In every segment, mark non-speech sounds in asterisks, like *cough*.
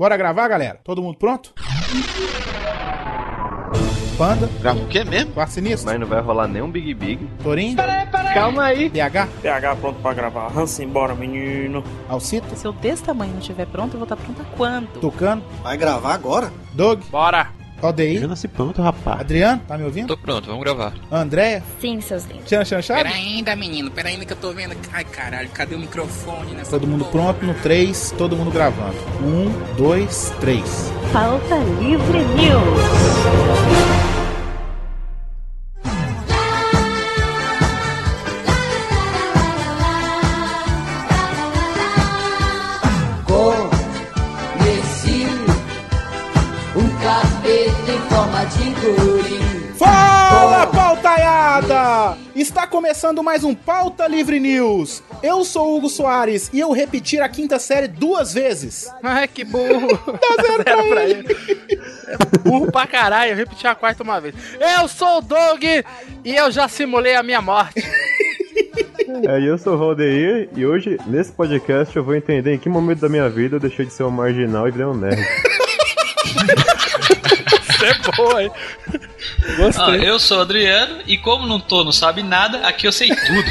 Bora gravar, galera? Todo mundo pronto? Panda, Grava o quê mesmo? Quarto Sinistro, Mas não vai rolar nenhum Big Big. Torinho, Calma aí. DH, PH pronto pra gravar. Hansen, bora, menino. Alcito, Se eu desse tamanho não estiver pronto, eu vou estar pronta quando? Tucano, Vai gravar agora? Doug, Bora. ODI, nasci pronto, rapaz. Adriano, tá me ouvindo? Tô pronto, vamos gravar. Andréia, Sim, seus lindos. Tchan Chan Chave? Pera ainda, menino, pera ainda que eu tô vendo. Ai, caralho, cadê o microfone nessa Todo mundo porra? pronto no 3, todo mundo gravando. 1, 2, 3. Pauta Livre News. Começando mais um Pauta Livre News. Eu sou o Hugo Soares e eu repetir a quinta série duas vezes. Ai, que burro. *laughs* Dá zero pra pra ele. ele. É burro pra caralho. Eu repeti a quarta uma vez. Eu sou o Doug e eu já simulei a minha morte. É, eu sou o Valdeir e hoje, nesse podcast, eu vou entender em que momento da minha vida eu deixei de ser um marginal e virei um nerd. *laughs* Isso é boa, hein? Ah, Gostei. eu sou o Adriano e como não tô, não sabe nada, aqui eu sei tudo.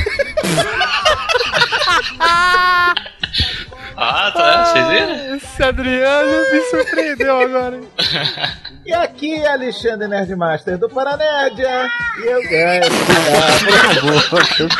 *laughs* ah, tá, vocês viram? Esse Adriano me surpreendeu agora. hein? E aqui é Alexandre Nerdmaster do Paranédia. E eu ganho.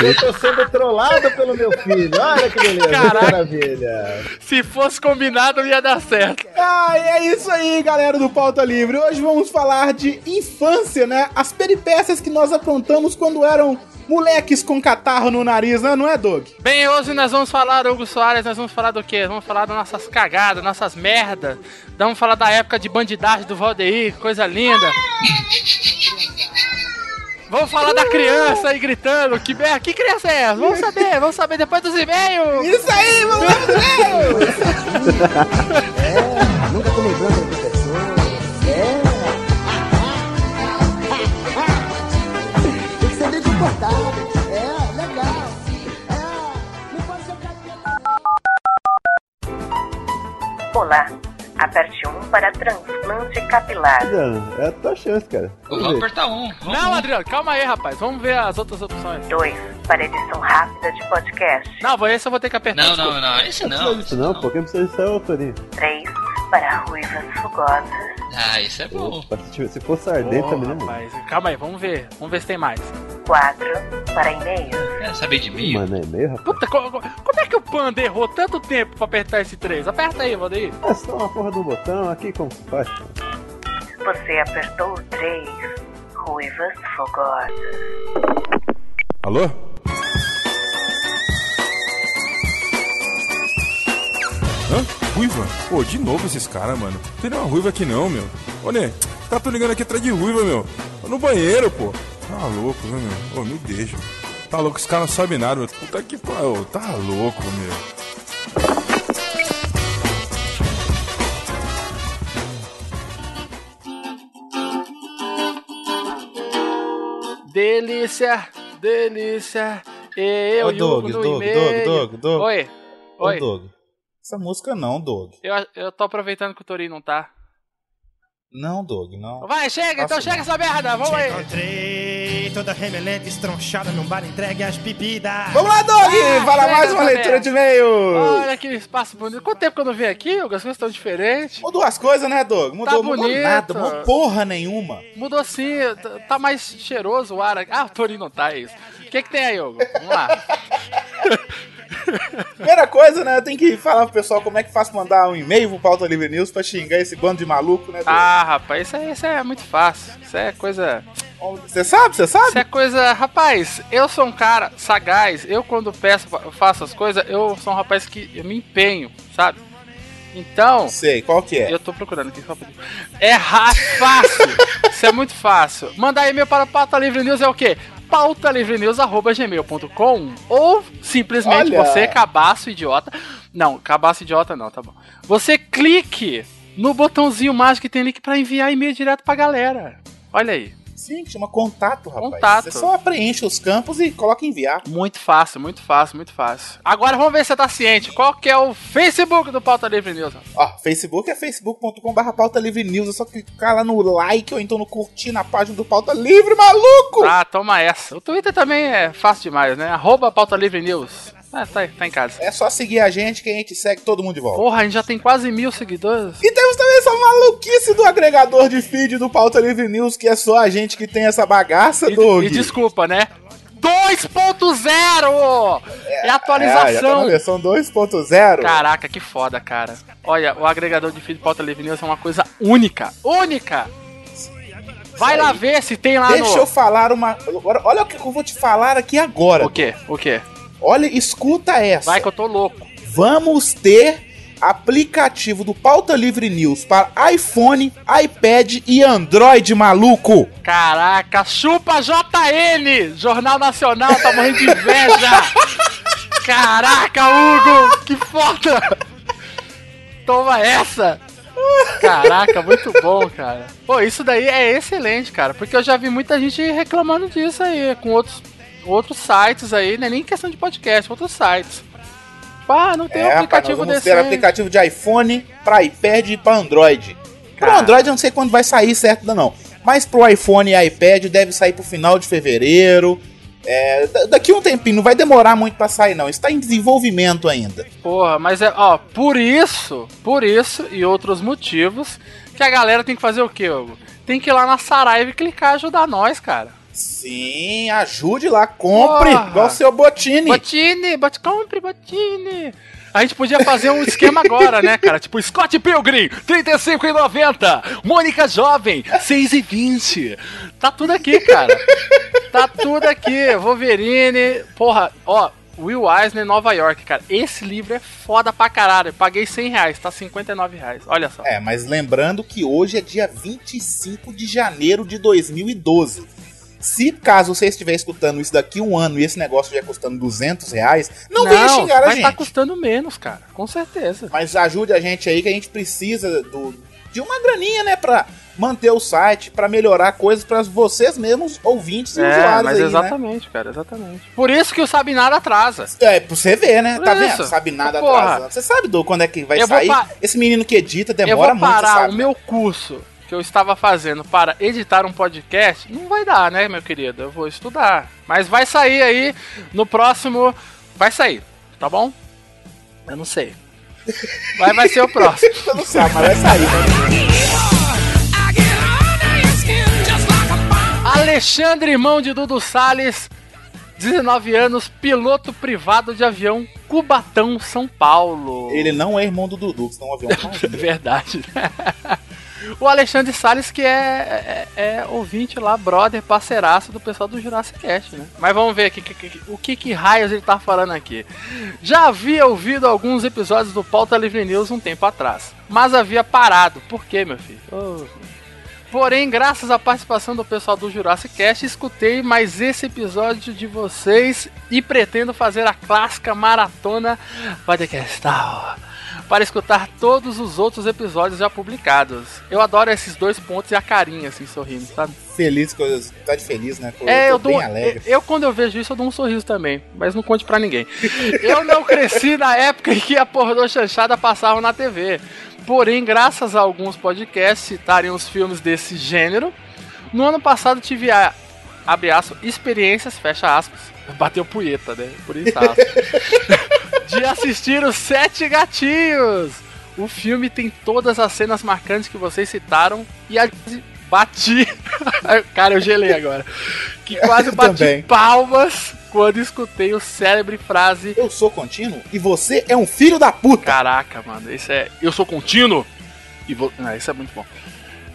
Eu tô sendo trollado pelo meu filho. Olha que beleza, que Caraca. maravilha. Se fosse combinado, ia dar certo. Ah, e é isso aí, galera do Pauta Livre. Hoje vamos falar de infância, né? As peripécias que nós aprontamos quando eram moleques com catarro no nariz, né? Não é, Doug? Bem, hoje nós vamos falar, Hugo Soares, nós vamos falar do quê? Vamos falar das nossas cagadas, nossas merdas. Vamos falar da época de bandidagem do Valdeir, coisa linda. Vamos falar da criança aí gritando. Que, mer- que criança é essa? Vamos saber, vamos saber depois dos e-mails. Isso aí, vamos ver! Nunca *laughs* *laughs* Adriano, é a tua chance, cara. Vamos apertar um. Vamos Não, Adriano, calma aí, rapaz. Vamos ver as outras opções. 2 para edição rápida de podcast. Não, esse eu vou ter que apertar. Não, desculpa. não, não, esse Não não. precisa esse disso não, pô. Quem precisa disso é o Torinho. 3 para ruivas fogosas. Ah, esse é bom. Opa, se, fosse ardente Ô, também, né, rapaz, calma aí, vamos ver. Vamos ver se tem mais. 4 para e-mails. Quer saber de mim? Mano, é meio, rapaz. Puta, co- co- como é que o Panda errou tanto tempo pra apertar esse 3? Aperta aí, Valdeir. É só uma porra do botão aqui, como se faz? pô? Você apertou o 3. Ruivas fogosas. Alô? Hã? Ruiva? Pô, de novo esses caras, mano. Não tem nenhuma ruiva aqui não, meu. Ô, Nê, tá tô ligando aqui atrás de ruiva, meu. Tô no banheiro, pô. Tá louco, né, meu? Ô, me deixa. Tá louco, esse cara não sabe nada, meu. Puta que pariu. Tá louco, meu. Delícia, delícia. Eu Ô, e o Doug, Doug. Doug, Doug, Doug. Oi, Ô, oi. Doug. Essa música não, Doug. Eu, eu tô aproveitando que o Torinho não tá. Não, Doug, não. Vai, chega, então chega essa merda, vamos aí. Encontrei toda remelente, estronchada num bar entregue às bebidas. Vamos lá, Doug! Ah, Fala chega mais uma leitura merda. de e-mail! Olha que espaço bonito. Quanto tempo que eu não venho aqui, Hugo? As coisas estão diferentes. Mudou as coisas, né, Doug? Mudou, Tá mudou nada, mudou porra nenhuma. Mudou sim, tá- tá mais cheiroso o ar. aqui. Ah, o Torinho não tá, é isso. O que que tem aí, Hugo? Vamos lá. *laughs* Primeira coisa, né, tem que falar pro pessoal como é que faz mandar um e-mail pro Pauta Livre News pra xingar esse bando de maluco, né? Ah, rapaz, isso, é, isso é muito fácil. Isso é coisa... Você sabe, você sabe? Isso é coisa... Rapaz, eu sou um cara sagaz. Eu, quando peço, eu faço as coisas, eu sou um rapaz que eu me empenho, sabe? Então... Sei, qual que é? Eu tô procurando aqui só pra... É fácil. Isso é muito fácil. Mandar e-mail para o Pauta Livre News é o quê? pautalivrenews.gmail.com ou simplesmente Olha. você, cabaço idiota. Não, cabaço idiota não, tá bom. Você clique no botãozinho mágico que tem link para enviar e-mail direto pra galera. Olha aí. Sim, chama contato, rapaz. Contato. Você só preenche os campos e coloca enviar. Muito fácil, muito fácil, muito fácil. Agora vamos ver se você tá ciente. Qual que é o Facebook do Pauta Livre News? Ó, Facebook é facebook.com.br pauta livre news. É só clicar lá no like ou então no curtir na página do Pauta Livre, maluco! Ah, toma essa. O Twitter também é fácil demais, né? Arroba Pauta Livre News. Ah, tá, tá em casa. É só seguir a gente que a gente segue todo mundo de volta. Porra, a gente já tem quase mil seguidores. E temos também essa maluquice do agregador de feed do Pauta Livre News, que é só a gente que tem essa bagaça, E, Doug. e desculpa, né? 2.0! É, É, já tá atualização. na versão 2.0. Caraca, que foda, cara. Olha, o agregador de feed Pauta Livre News é uma coisa única. Única! Vai lá ver se tem lá Deixa no... eu falar uma. Olha o que eu vou te falar aqui agora. O quê? O quê? Olha, escuta essa. Vai que eu tô louco. Vamos ter aplicativo do Pauta Livre News para iPhone, iPad e Android, maluco. Caraca, chupa JN! Jornal Nacional tá morrendo de inveja! *laughs* Caraca, Hugo! Que foda! Toma essa! Caraca, muito bom, cara. Pô, isso daí é excelente, cara, porque eu já vi muita gente reclamando disso aí, com outros, outros sites aí, não é nem questão de podcast, outros sites. Ah, não tem um É, rapaz, nós aplicativo vamos desse. ter aplicativo de iPhone para iPad e para Android. Pro Cara. Android eu não sei quando vai sair certo não. Mas pro iPhone e iPad deve sair pro final de fevereiro. É, da- daqui um tempinho, não vai demorar muito pra sair não. Está em desenvolvimento ainda. Porra, mas é, ó, por isso, por isso e outros motivos que a galera tem que fazer o quê, Hugo? Tem que ir lá na Saraiva e clicar ajudar nós, cara. Sim, ajude lá, compre, Porra. igual o seu Botini. Botini, bot, compre, Botini. A gente podia fazer um esquema agora, né, cara? Tipo, Scott Pilgrim, 35,90. Mônica Jovem, 6,20. Tá tudo aqui, cara. Tá tudo aqui. Wolverine, porra, ó. Will Eisner, Nova York, cara. Esse livro é foda pra caralho. Eu paguei 100 reais, tá 59 reais. Olha só. É, mas lembrando que hoje é dia 25 de janeiro de 2012. Se caso você estiver escutando isso daqui um ano e esse negócio estiver custando 200 reais, não, venha xingar a vai gente. tá custando menos, cara. Com certeza. Mas ajude a gente aí que a gente precisa do, de uma graninha, né, pra manter o site, pra melhorar coisas pra vocês mesmos, ouvintes e É, usuários mas aí, né? exatamente, cara, exatamente. Por isso que o Sabe Nada atrasa. É, pra você ver, né? Por Tá isso. vendo? Sabe nada Porra. atrasando. Você sabe, do quando é que vai Eu vou sair? pa- Esse menino que edita eu demora vou muito, parar sabe? o meu curso que eu estava fazendo para editar um podcast, não vai dar, né, meu querido? Eu vou estudar. Mas vai sair aí no próximo. Vai sair, tá bom? Eu não sei. Mas vai ser o próximo. *laughs* Você não sabe, mas vai sair. né? Alexandre, irmão de Dudu Salles, 19 anos, piloto privado de avião, Cubatão, São Paulo. Ele não é irmão do Dudu, senão o avião *laughs* verdade. *laughs* o Alexandre Salles, que é, é, é ouvinte lá, brother, parceiraço do pessoal do Jurassic Cast, né? Mas vamos ver aqui, que- que- o que, que raios ele tá falando aqui. Já havia ouvido alguns episódios do Pauta Livre News um tempo atrás, mas havia parado. Por quê, meu filho? Ô, Porém, graças à participação do pessoal do Jurassic Cast, escutei mais esse episódio de vocês e pretendo fazer a clássica maratona podcastal para escutar todos os outros episódios já publicados. Eu adoro esses dois pontos e a carinha assim sorrindo, sabe? Feliz, coisa, tá de feliz, né? É, tô eu dou. bem alegre. Eu, eu, quando eu vejo isso, eu dou um sorriso também. Mas não conte pra ninguém. *laughs* Eu não cresci na época em que a pornô chanchada passava na TV. Porém, graças a alguns podcasts citarem os filmes desse gênero, no ano passado tive a. Abre experiências, fecha aspas. Bateu punheta, né? Por isso aspas. *laughs* de assistir os Sete Gatinhos. O filme tem todas as cenas marcantes que vocês citaram e a bati. *laughs* Cara, eu gelei agora. Que quase bati palmas quando escutei o célebre frase: Eu sou contínuo e você é um filho da puta. Caraca, mano, isso é. Eu sou contínuo e vou. Ah, isso é muito bom.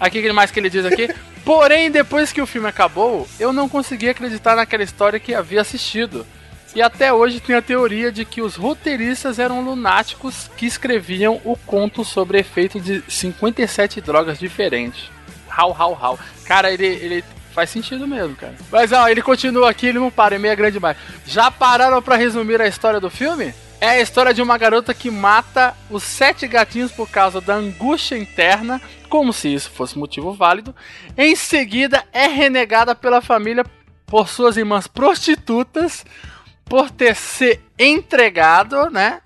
Aqui, o que mais que ele diz aqui? Porém, depois que o filme acabou, eu não consegui acreditar naquela história que havia assistido. E até hoje tem a teoria de que os roteiristas eram lunáticos que escreviam o conto sobre efeito de 57 drogas diferentes. How, how, how. Cara, ele, ele faz sentido mesmo, cara. Mas ó, ele continua aqui, ele não para, é meia grande demais. Já pararam pra resumir a história do filme? É a história de uma garota que mata os sete gatinhos por causa da angústia interna, como se isso fosse motivo válido. Em seguida, é renegada pela família por suas irmãs prostitutas, por ter se entregado, né?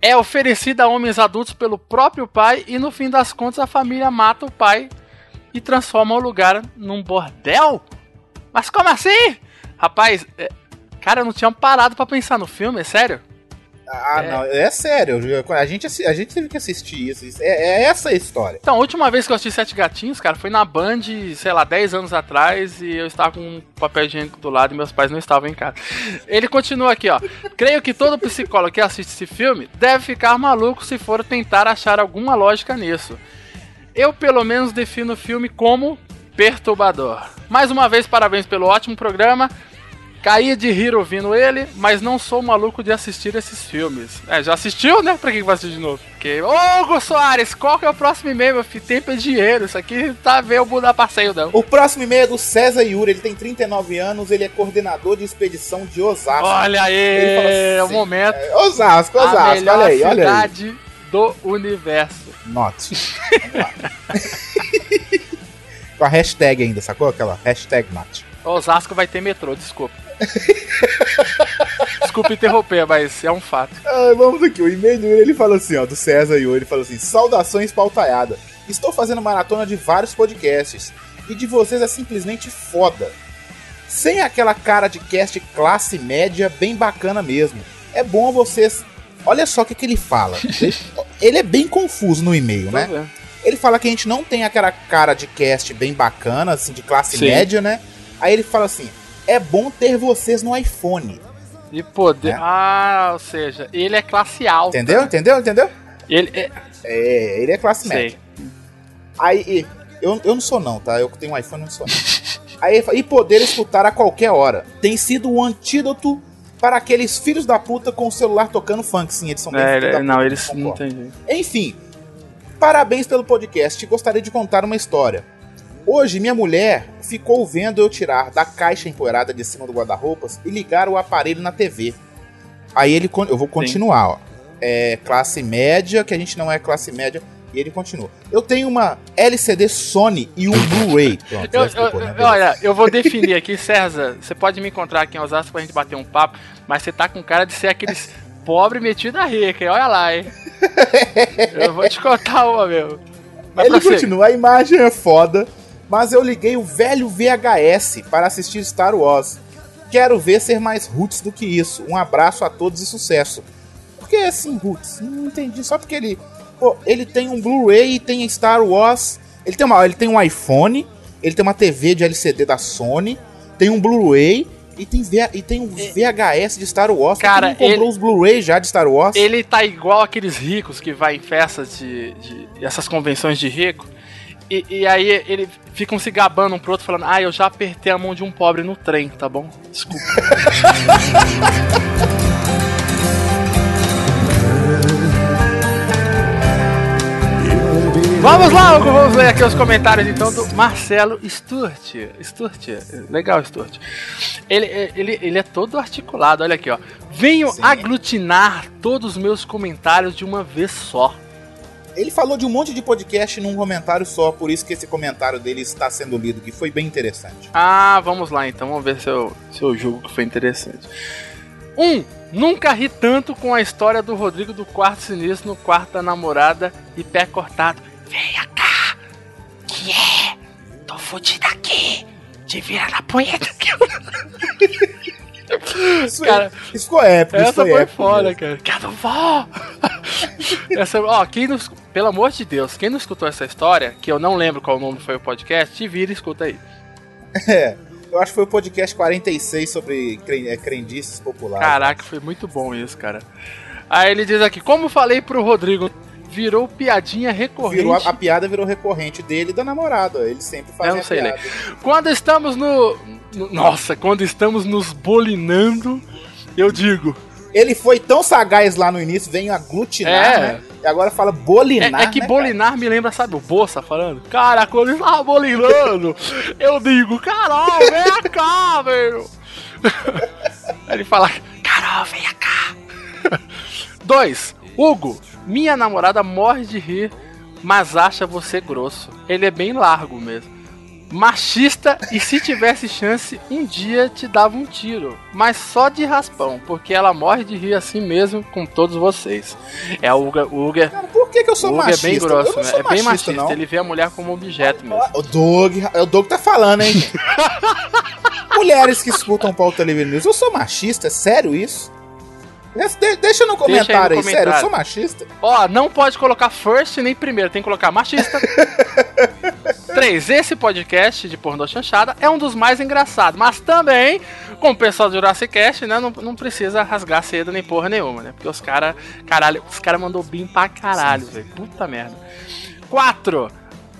É oferecida a homens adultos pelo próprio pai e no fim das contas a família mata o pai e transforma o lugar num bordel? Mas como assim? Rapaz, é, cara, eu não tinha parado pra pensar no filme, é sério? Ah, É. não, é sério. A gente, a gente teve que assistir isso. isso- É, é essa a história. Então, a última vez que eu assisti Sete Gatinhos, cara, foi na Band, sei lá, 10 anos atrás, e eu estava com um papel higiênico do lado e meus pais não estavam em casa. Ele continua aqui, ó. Creio que todo psicólogo que assiste esse filme deve ficar maluco se for tentar achar alguma lógica nisso. Eu, pelo menos, defino o filme como perturbador. Mais uma vez, parabéns pelo ótimo programa. Caí de rir ouvindo ele, mas não sou maluco de assistir esses filmes. É, já assistiu, né? Pra que que vai assistir de novo? Porque, ô, Hugo Soares, qual que é o próximo e-mail, meu filho? Tempo é dinheiro, isso aqui tá vendo o dar passeio, não. O próximo e-mail é do César Yuri. Ele tem 39 anos, ele é coordenador de expedição de Osasco. Olha aí, fala é o assim, momento. é, Osasco, a Osasco, melhor olha aí, olha aí. cidade do universo. Note. *laughs* Com a hashtag ainda, sacou? Aquela hashtag not. Osasco vai ter metrô, desculpa. *laughs* desculpa interromper, mas é um fato. Ah, vamos aqui, o e-mail dele, ele fala assim, ó, do César Yuri, ele fala assim, saudações pautaiada. Estou fazendo maratona de vários podcasts e de vocês é simplesmente foda. Sem aquela cara de cast classe média bem bacana mesmo. É bom vocês... Olha só o que, que ele fala. *laughs* Ele- é bem confuso no e-mail, né? vendo. Ele fala que a gente não tem aquela cara de cast bem bacana, assim, de classe Sim. média, né? Aí ele fala assim, é bom ter vocês no iPhone. E poder. Ah, ou seja, ele é classe alta. Entendeu? Entendeu? Entendeu? Ele é. É, ele é classe Sei. média. Aí, eu, eu não sou não, tá? Eu que tenho um iPhone, eu não sou não. *laughs* Aí, ele fala, e poder escutar a qualquer hora. Tem sido o antídoto para aqueles filhos da puta com o celular tocando funk. Sim, eles são bem É, ele- não, puta, eles não jeito. Enfim, parabéns pelo podcast. Gostaria de contar uma história. Hoje, minha mulher ficou vendo eu tirar da caixa empoeirada de cima do guarda-roupas e ligar o aparelho na TV. Aí ele, eu vou continuar, ó. É classe média, que a gente não é classe média, e ele continua. Eu tenho uma LCD Sony e um Blu-ray. *laughs* Né? olha, eu vou definir aqui, César. Você pode me encontrar aqui em Osasco pra gente bater um papo, mas você tá com cara de ser aqueles *laughs* pobre metido a rica, hein? Olha lá, hein? *laughs* Eu vou te contar uma, meu. Mas Ele prossiga. continua, a imagem é foda, mas eu liguei o velho VHS para assistir Star Wars. Quero ver ser mais roots do que isso. Um abraço a todos e sucesso. Por que assim, roots? Não entendi. Só porque ele. Pô, ele tem um Blu-ray e tem Star Wars. Ele tem, uma, ele tem um iPhone, ele tem uma TV de LCD da Sony, tem um Blu-ray e tem, V- e tem um VHS de Star Wars. Cara, ele comprou ele- os Blu-ray já de Star Wars. Ele tá igual aqueles ricos que vai em festas de, de essas convenções de rico. E, e aí ele ficam se gabando um pro outro, falando: Ah, eu já apertei a mão de um pobre no trem, tá bom? Desculpa. *laughs* Vamos lá, Hugo, vamos ler aqui os comentários então do Marcelo Sturt. Sturt, legal, Sturt. Ele, ele, ele é todo articulado, olha aqui, ó. Venho aglutinar todos os meus comentários de uma vez só. Ele falou de um monte de podcast num comentário só, por isso que esse comentário dele está sendo lido, que foi bem interessante. Ah, vamos lá então, vamos ver se eu, se eu julgo que foi interessante. Um, nunca ri tanto com a história do Rodrigo do quarto sinistro no quarto da namorada e pé cortado. Venha cá! Que é? Tô fudido aqui! Te vira na punheta que *laughs* Isso, Cara, isso ficou épico, isso Essa foi foi épico. foda, mesmo. cara. Quero vó! Essa, ó, quem escu- pelo amor de Deus, quem não escutou essa história, que eu não lembro qual nome foi o podcast, te vira e escuta aí. É, eu acho que foi o podcast 46 sobre é, crendices populares. Caraca, foi muito bom isso, cara. Aí ele diz aqui, como falei pro Rodrigo, virou piadinha recorrente. Virou, a, a piada virou recorrente dele e da namorada. Ele sempre faz não sei ler. Quando estamos no, no- Nossa, quando estamos nos bolinando, eu digo. Ele foi tão sagaz lá no início, veio aglutinar, É. né? E agora fala É, bolinar. é que né, bolinar me lembra, sabe, o Bolsa falando? Cara, quando ele tava bolinando, *laughs* eu digo, Carol, vem cá, velho. *laughs* Aí ele fala, Carol, vem cá. *laughs* 2. Hugo, minha namorada morre de rir, mas acha você grosso. Ele é bem largo mesmo. Machista e se tivesse chance, um dia te dava um tiro. Mas só de raspão, porque ela morre de rir assim mesmo com todos vocês. É o Uga. O Uga Cara, por que, que eu sou Uga machista? é bem grosso, né? É bem machista, não. Ele vê a mulher como objeto mesmo. O Doug, é o Doug tá falando, hein? *laughs* Mulheres que escutam pauta livre news, eu sou machista? É sério isso? De- deixa no comentário aí, no sério, eu comentário. sou machista? Ó, não pode colocar first nem primeiro, tem que colocar machista. *laughs* 3. Esse podcast de pornô chanchada é um dos mais engraçados, mas também, com o pessoal do Jurassic Cast, né, não, não precisa rasgar cedo nem porra nenhuma, né? Porque os caras, caralho, os caras mandou bem pra caralho, velho. Puta merda. 4.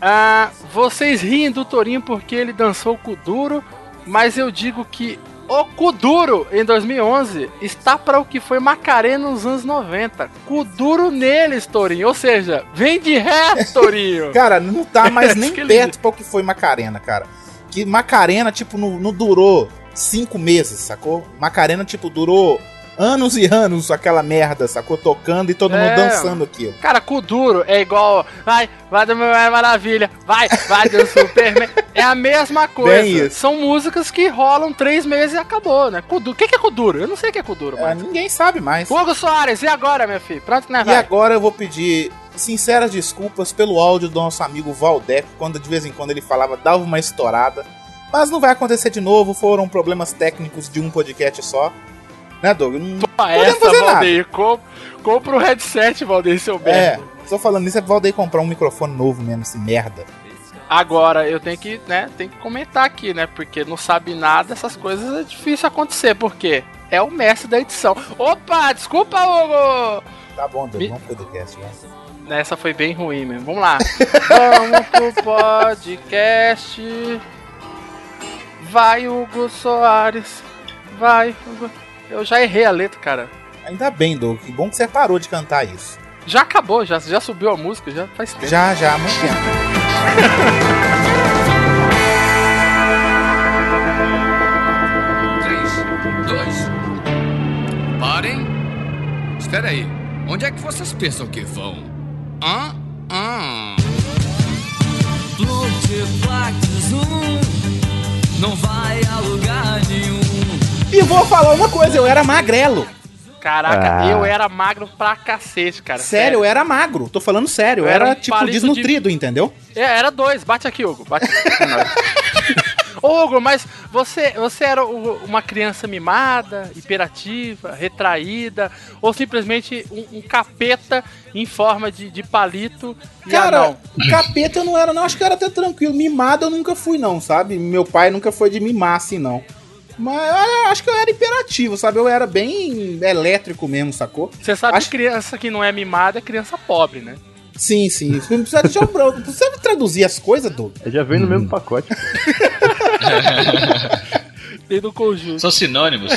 Ah, vocês riem do Torinho porque ele dançou com o duro, mas eu digo que o Kuduro, em 2011, está para o que foi Macarena nos anos 90. Kuduro neles, Torinho. Ou seja, vem de ré, *laughs* Torinho. Cara, não tá mais nem *laughs* perto pra o que foi Macarena, cara. Que Macarena, tipo, não, não durou cinco meses, sacou? Macarena, tipo, durou anos e anos aquela merda, sacou? Tocando e todo mundo É. dançando aquilo. Cara, Kuduro é igual. Vai, vai do Mulher Maravilha. Vai, vai do Superman. *laughs* É a mesma coisa. São músicas que rolam três meses e acabou, né? Kuduro. O que é Kuduro? Eu não sei o que é Kuduro, É, mano. ninguém sabe mais. Hugo Soares, e agora, meu filho? Pronto, né, E vai? agora eu vou pedir sinceras desculpas pelo áudio do nosso amigo Valdeco, quando de vez em quando ele falava, dava uma estourada. Mas não vai acontecer de novo, foram problemas técnicos de um podcast só. Né, Doug? Não Toma essa, fazer nada. Valdeir. Com- Compra o headset, Valdeir, seu É, merda. só falando nisso, é Valdeir comprar um microfone novo mesmo, esse merda. Agora, eu tenho que, né, tem que comentar aqui, né? Porque não sabe nada, essas coisas é difícil acontecer, porque é o mestre da edição. Opa, desculpa, Hugo! Tá bom, Doug, Me- vamos pro podcast, né? Essa foi bem ruim mesmo. Vamos lá. *laughs* Vamos pro podcast. Vai, Hugo Soares. Vai, Hugo. Eu já errei a letra, cara. Ainda bem, Doug, que bom que você parou de cantar isso. Já acabou, já, já subiu a música, já faz tempo. Já, já, há muito tempo. Três, dois. Parem. Espera aí. Onde é que vocês pensam que vão? Hã? Hã? Não vai a lugar nenhum. E vou falar uma coisa, eu era magrelo. Caraca, Ah. eu era magro pra cacete, cara. Sério, eu era magro. Tô falando sério, eu era, era um tipo desnutrido, entendeu? É, era dois. Bate aqui, Hugo. Bate aqui. nós. *laughs* Ô, Hugo, mas você, você era uma criança mimada, hiperativa, retraída, ou simplesmente um, um capeta em forma de, de palito Cara, capeta eu não era, não. Acho que eu era até tranquilo. Mimado eu nunca fui, não, sabe? Meu pai nunca foi de mimar assim, não. Mas eu acho que eu era imperativo, sabe? Eu era bem elétrico mesmo, sacou? Você sabe Acho- que criança que não é mimada é criança pobre, né? Sim, sim. Você não precisa, deixa eu, precisa traduzir as coisas, Doug? Já vem no mesmo pacote. *laughs* Tem do conjunto. São sinônimos.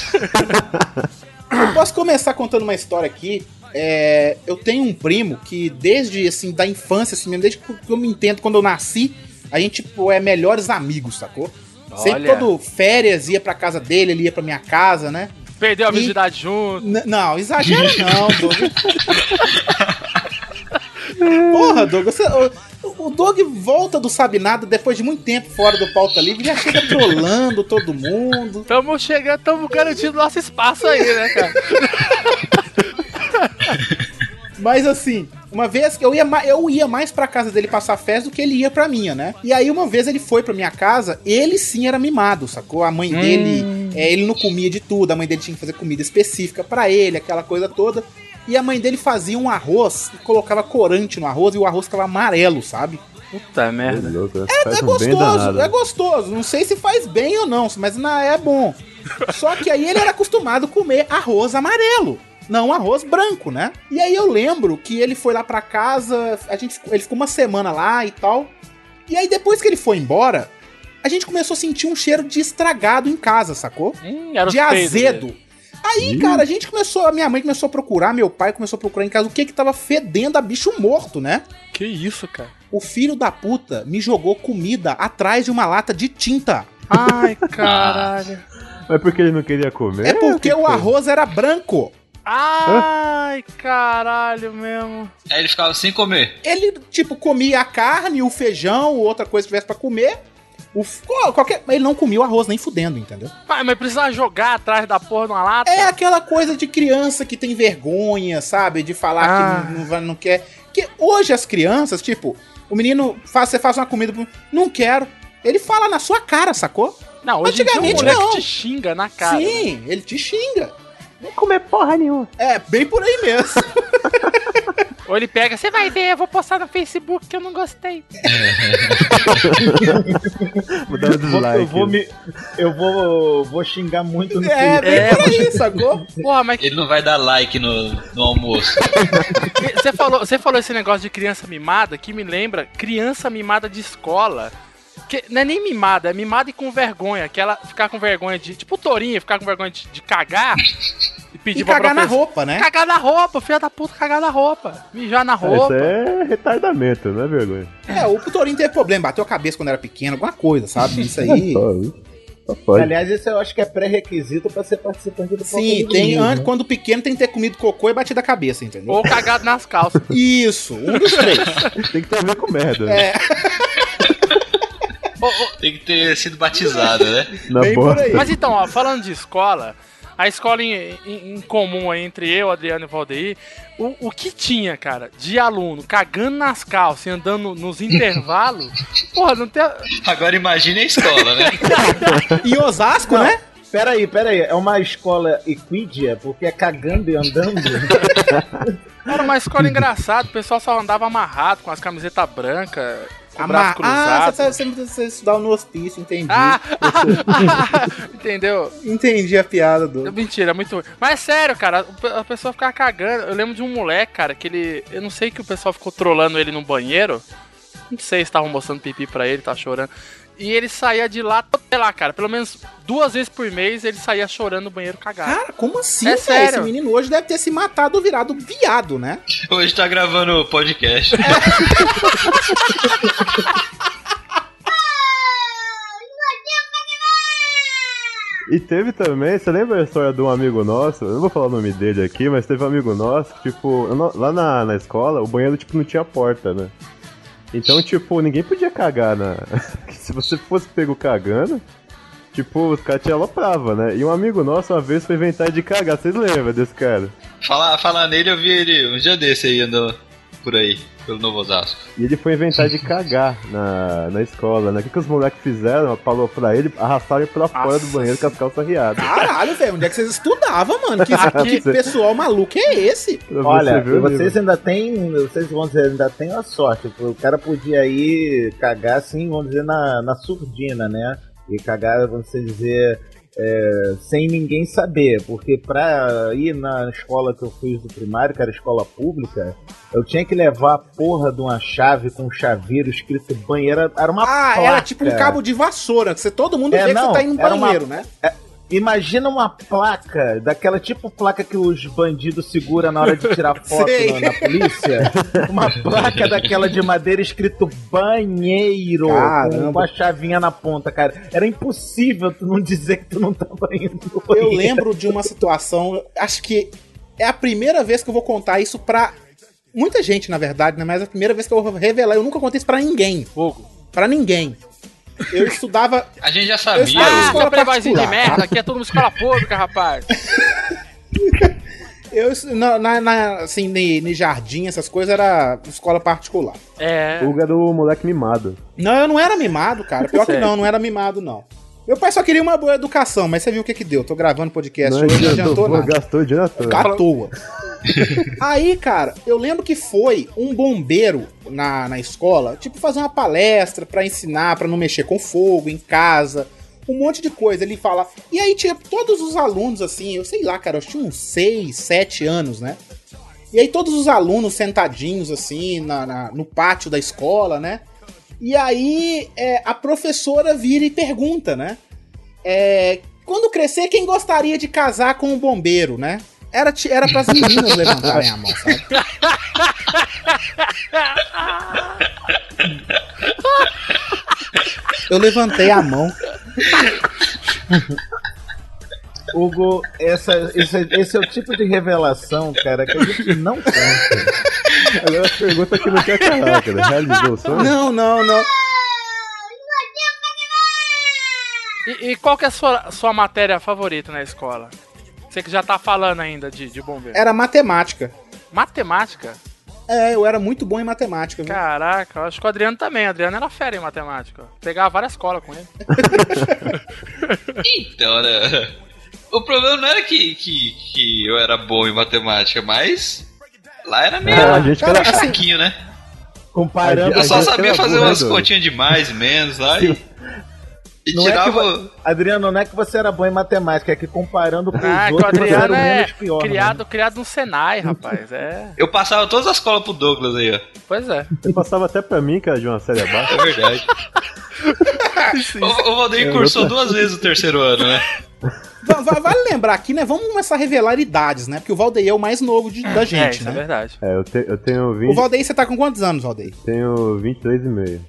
Eu posso começar contando uma história aqui. É, eu tenho um primo que desde assim da infância, assim mesmo, desde que eu me entendo, quando eu nasci, a gente tipo, é melhores amigos, sacou? Sempre Olha. todo férias ia pra casa dele, ele ia pra minha casa, né? Perdeu a E- virgindade junto. N- não, exagera não, Doug. Porra, Doug, você- o, o Doug volta do Sabe Nada depois de muito tempo fora do pauta livre e já chega trolando todo mundo. Tamo chegando, tamo garantindo nosso espaço aí, né, cara? *laughs* Mas assim, uma vez que eu ia, eu ia mais pra casa dele passar festa do que ele ia pra minha, né? E aí uma vez ele foi pra minha casa, ele sim era mimado, sacou? A mãe dele, é, ele não comia de tudo, a mãe dele tinha que fazer comida específica pra ele, aquela coisa toda. E a mãe dele fazia um arroz e colocava corante no arroz e o arroz ficava amarelo, sabe? Puta merda. É, Faz é bem gostoso, é gostoso. Não sei se faz bem ou não, mas na é bom. Só que aí ele era acostumado a comer arroz amarelo. Não arroz branco, né? E aí eu lembro que ele foi lá pra casa, a gente, ele ficou uma semana lá e tal. E aí depois que ele foi embora, a gente começou a sentir um cheiro de estragado em casa, sacou? Hum, de azedo. dele. Aí, cara, a gente começou, a minha mãe começou a procurar, meu pai começou a procurar em casa o que que tava fedendo a bicho morto, né? Que isso, cara? O filho da puta me jogou comida atrás de uma lata de tinta. Ai, caralho. Mas porque ele não queria comer? É porque Que o arroz era branco. Ai, caralho mesmo. Aí ele ficava sem comer. Ele, tipo, comia a carne, o feijão, outra coisa que tivesse pra comer. O, qualquer, mas ele não comia o arroz nem fudendo, entendeu? Pai, mas precisava jogar atrás da porra de uma lata? É aquela coisa de criança que tem vergonha, sabe? De falar Ah. que não, não, quer. Que hoje as crianças, tipo, o menino faz, você faz uma comida, pro- não quero. Ele fala na sua cara, sacou? Não, hoje em dia o Antigamente moleque não. te xinga na cara. Sim, ele te xinga. Não comer porra nenhuma. É, bem por aí mesmo. *laughs* Ou ele pega, você vai ver, eu vou postar no Facebook que eu não gostei. *laughs* Vou dar um Eu vou- dislike. Eu vou, me, eu vou, vou xingar muito no É, Twitter. por aí, *laughs* sacou? Porra, mas Ele não vai dar like no, no almoço. você falou, você falou esse negócio de criança mimada que me lembra criança mimada de escola. Que não é nem mimada, é mimada e com vergonha. Que ela ficar com vergonha de. Tipo o Torinho, ficar com vergonha de, de cagar e pedir E pra cagar na roupa, né? Cagar na roupa, filha da puta, cagar na roupa. Mijar na Ah, Isso roupa. é retardamento, não é vergonha. É, o Torinho teve problema, bateu a cabeça quando era pequeno, alguma coisa, sabe? Isso aí. *laughs* Pode. Aliás, isso eu acho que é pré-requisito pra ser participante do Sim, Palco tem, né? quando pequeno tem que ter comido cocô e batido a cabeça, entendeu? Ou cagado nas calças. Isso, um dos três. *laughs* Tem que ter a ver com merda. né? *laughs* Tem que ter sido batizado, né? *laughs* Na bem boa. por aí. Mas então, ó, falando de escola, a escola em, em- em comum aí entre eu, Adriano e Valdeir, o, o que tinha, cara, de aluno cagando nas calças e andando nos intervalos, *laughs* porra, não tem. Agora imagine a escola, né? *laughs* Em Osasco, Não, né? Peraí, peraí. É uma escola equídea, porque é cagando e andando. Era uma escola engraçada, o pessoal só andava amarrado com as camisetas brancas, com o braço Ama- ah, cruzado. você, tá- você, você estudava no hospício, entendi. Ah, *laughs* entendeu? Entendi a piada do. Mentira, é muito. Mas é sério, cara, a pessoa ficava cagando. Eu lembro de um moleque, cara, que ele. Eu não sei que o pessoal ficou trolando ele no banheiro. Não sei se estavam mostrando pipi pra ele, tava chorando. E ele saía de lá, sei lá, cara, pelo menos duas vezes por mês ele saía chorando no banheiro cagado. Cara, como assim, É sério. Esse menino hoje deve ter se matado ou virado viado, né? Hoje tá gravando o podcast. *laughs* E teve também, você lembra a história de um amigo nosso? Eu não vou falar o nome dele aqui, mas teve um amigo nosso que, tipo, lá na, na escola, o banheiro, tipo, não tinha porta, né? Então, tipo, ninguém podia cagar na. *laughs* Se você fosse pego cagando, tipo, os caras te alopravam, né? E um amigo nosso uma vez foi inventar de cagar, vocês lembram desse cara? Falar, falar nele, eu vi ele um dia desse aí andando por aí, pelo Novo Osasco. E ele foi inventar de cagar na, na escola, né? O que, que os moleques fizeram? Falou pra ele, arrastaram ele pra fora do banheiro com as calças riadas. Caralho, velho, onde é que vocês estudavam, mano? Que, *laughs* que Você- pessoal maluco é esse? Você Olha, o vocês ainda têm, vocês vão dizer, ainda tem a sorte. O cara podia ir cagar assim, vamos dizer, na, na surdina, né? E cagar, vamos dizer, é, sem ninguém saber. Porque pra ir na escola que eu fiz do primário, que era escola pública, eu tinha que levar a porra de uma chave com um chaveiro escrito banheiro. Era uma Ah, placa. era tipo um cabo de vassoura, que você, todo mundo É, vê que não, você tá indo no era uma- banheiro, né? Imagina uma placa, daquela tipo placa que os bandidos seguram na hora de tirar *laughs* foto na, na polícia. Uma placa daquela de madeira escrito banheiro, Caramba. com, a chavinha na ponta, cara. Era impossível tu não dizer que tu não tava indo. no Eu lembro de uma situação, acho que é a primeira vez que eu vou contar isso pra muita gente, na verdade, né? Mas é a primeira vez que eu vou revelar. Eu nunca contei isso pra ninguém. Fogo. Pra ninguém. Eu estudava. A gente já sabia. Ah, escola seu playboyzinho de merda, aqui é tudo uma escola pública, rapaz. Eu, na, na, na- assim, em jardim, essas coisas, era escola particular. É. O era o moleque mimado. Não, eu não era mimado, cara. Pior que não, não era mimado, não. Meu pai só queria uma boa educação, mas você viu o que que deu. Tô gravando podcast Não hoje, não adiantou, nada. gastou o dinheiro todo. Ficar à toa. *laughs* Aí, cara, eu lembro que foi um bombeiro na, na escola, tipo, fazer uma palestra pra ensinar, pra não mexer com fogo em casa, um monte de coisa. Ele fala. E aí tinha todos os alunos, assim, eu sei lá, cara, eu tinha uns 6, 7 anos, né? E aí todos os alunos sentadinhos, assim, na, na- no pátio da escola, né? E aí é, a professora vira e pergunta, né? É, quando crescer, quem gostaria de casar com um bombeiro, né? Era, era pras meninas *laughs* levantarem a mão, sabe? Eu levantei a mão. Hugo, essa, esse, esse é o tipo de revelação, cara, que a gente não conta. Agora a pergunta que não quer calar, cara. Realizou o sonho? Não, não, não. E, e qual que é a sua, sua matéria favorita na escola? Você que já tá falando ainda de, de bombeiro. Era matemática. Matemática? É, eu era muito bom em matemática. Viu? Caraca, eu acho que o Adriano também. O Adriano era fera em matemática. Pegava várias colas com ele. *laughs* Então, né? O problema não era que, que, que eu era bom em matemática, mas lá era meio, É, a gente era era- fraquinho, né? Comparando. Eu só sabia fazer umas né, continhas de mais e menos lá e, e Não é que tirava. Adriano, não é que você era bom em matemática, é que comparando com Ah, os que o outros, você era Adriano é menos pior. né? criado, criado no Senai, rapaz. É. Eu passava todas as colas pro Douglas aí, ó. Pois é. Você passava até pra mim, que era de uma série abaixo. É verdade. *laughs* o, o Valdeir É, cursou outra- duas vezes o terceiro ano, né? *laughs* Va- va- Vale lembrar aqui, né? Vamos começar a revelar idades, né? Porque o Valdeir é o mais novo de- da é, gente, isso né? é verdade. É, eu, te- eu tenho 20, O Valdeir, você tá com quantos anos, Valdeir? tenho 23 e meio.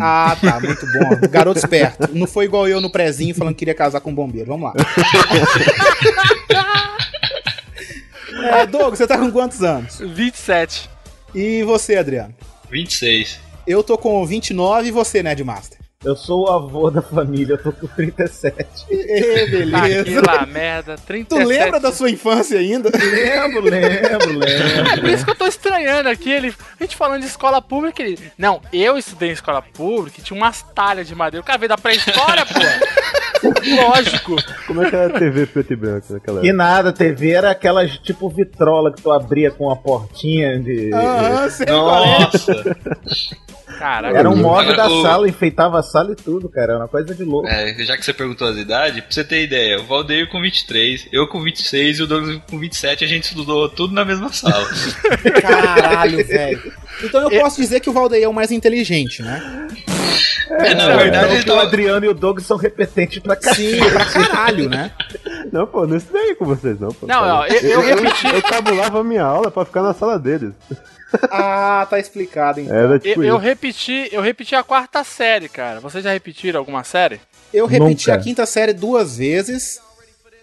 Ah, tá, muito bom. Garoto esperto. Não foi igual eu no prezinho falando que queria casar com um bombeiro. Vamos lá. *laughs* É, Doug, você tá com quantos anos? 27. E você, Adriano? 26. Eu tô com 29 e você, Ned Master? Eu sou o avô da família, eu tô com 37. *laughs* Ê, beleza. Aquela merda, 37. Tu lembra da sua infância ainda? Lembro, lembro, lembro. É por isso que eu tô estranhando aqui, ele, a gente falando de escola pública, ele... Não, eu estudei em escola pública e tinha umas talhas de madeira. O cara veio da pré-história, pô. *laughs* Lógico. Como é que era a TV preto e branco naquela Que época? nada, a TV era aquelas tipo vitrola que tu abria com a portinha de. Aham, sei é. Nossa! Caraca. Era um móvel da o- sala, enfeitava a sala e tudo, cara. Era uma coisa de louco. É, já que você perguntou as idades, pra você ter ideia, o Valdeir com 23, eu com 26 e o Douglas com 27, a gente estudou tudo na mesma sala. *laughs* Caralho, velho. Então eu posso dizer que o Valdeir é o mais inteligente, né? É, na Então, verdade, ele que o. Adriano e o Doug são repetentes pra Sim, cacete. pra caralho, né? Não, pô, não estudei com vocês, não. Pô, Não, Tá ó, eu, eu repeti. Eu cabulava a minha aula pra ficar na sala deles. Ah, tá explicado então. Era tipo Eu, eu repeti, eu repeti a quarta série, cara. Vocês já repetiram alguma série? Eu repeti Nunca. a quinta série duas vezes.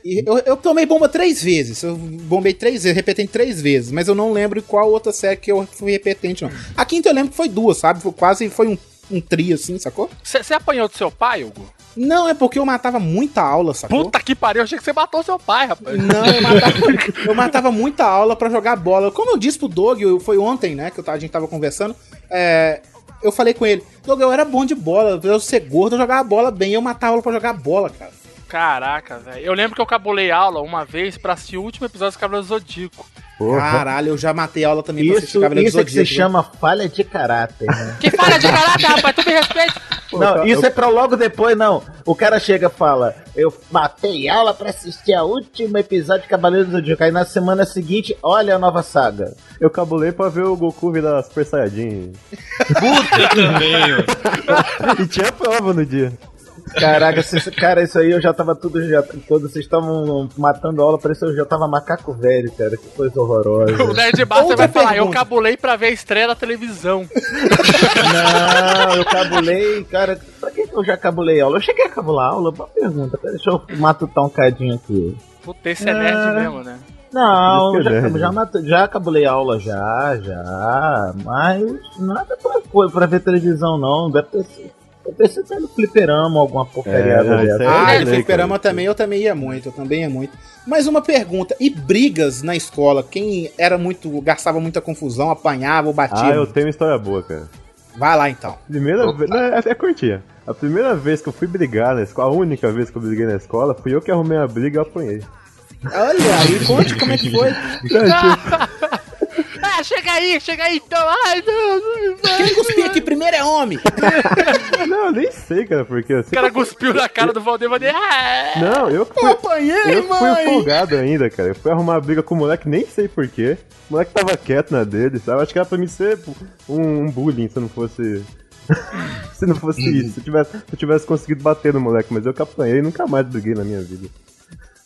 E eu, eu tomei bomba três vezes. Eu bombei três vezes, repeti três vezes. Mas eu não lembro qual outra série que eu fui repetente, não. A quinta eu lembro que foi duas, sabe? Foi quase foi um, um trio assim, sacou? Você apanhou do seu pai, Hugo? Não, é porque eu matava muita aula, sacou? Puta que pariu, eu achei que você matou seu pai, rapaz. Não, eu matava, eu matava muita aula pra jogar bola. Como eu disse pro Doug, eu- foi ontem, né, que a gente tava conversando, é, eu falei com ele, Doug, eu era bom de bola, eu ser gordo, eu jogava bola bem, eu matava aula pra jogar bola, cara. Caraca, velho. Eu lembro que eu cabulei aula uma vez pra assistir o último episódio do Cavaleiro do Zodíaco. Porra. Caralho, eu já matei aula também pra assistir Isso, Cavaleiro do isso é que se Zodíaco, chama falha de caráter, né? *laughs* Que falha de caráter, rapaz, tu me respeita. Não, isso eu- é pra logo depois, não. O cara chega e fala: Eu matei aula pra assistir a último episódio de Cavaleiro do Zodíaco. Aí na semana seguinte, olha a nova saga. Eu cabulei pra ver o Goku virar Super Saiyajin. Puta *laughs* também, ó. E tinha prova no dia. Caraca, cês- cara, isso aí eu já tava tudo. Já, quando vocês estavam matando aula, parecia que eu já tava macaco velho, cara. Que coisa horrorosa. O Nerd Master vai falar, eu pergunta. cabulei pra ver a estreia da televisão. Não, eu cabulei, cara. Pra que eu já cabulei aula? Eu cheguei a cabular aula? Boa pergunta. Pera, Deixa eu matutar um cadinho aqui. Puta, esse é nerd Ah. mesmo, né? Não, que é já, já, já cabulei aula, já, já. Mas nada pra, coisa pra ver televisão, não. Deve ter sido. Deve ter sido no fliperama, alguma porcaria É, não, dessa. é- Ah, É, fliperama cara? também, eu também ia muito, eu também ia muito. Mas uma pergunta, e brigas na escola? Quem era muito, gastava muita confusão, apanhava ou batia? Ah, eu tenho uma história boa, cara. Vai lá então. Primeira vez. Não, é, é curtinha. A primeira vez que eu fui brigar na escola, a única vez que eu briguei na escola, fui eu que arrumei a briga e eu apanhei. Olha, aí conte como é que foi. *laughs* Ah, chega aí, chega aí então. Ai, não, não, não. Quem cuspir aqui primeiro é homem. *laughs* Não, eu nem sei, cara, porque eu O cara cuspiu na cara do Valdeir. Ah, Não, eu Eu fui, apanhei, eu fui o mãe. folgado ainda, cara. Eu fui arrumar a briga com o moleque, nem sei porquê. O moleque tava quieto na dele, sabe? Acho que era pra mim ser um, um bullying se eu não fosse. *laughs* se não fosse isso. Se eu, tivesse, se eu tivesse conseguido bater no moleque, mas eu que apanhei e nunca mais briguei na minha vida.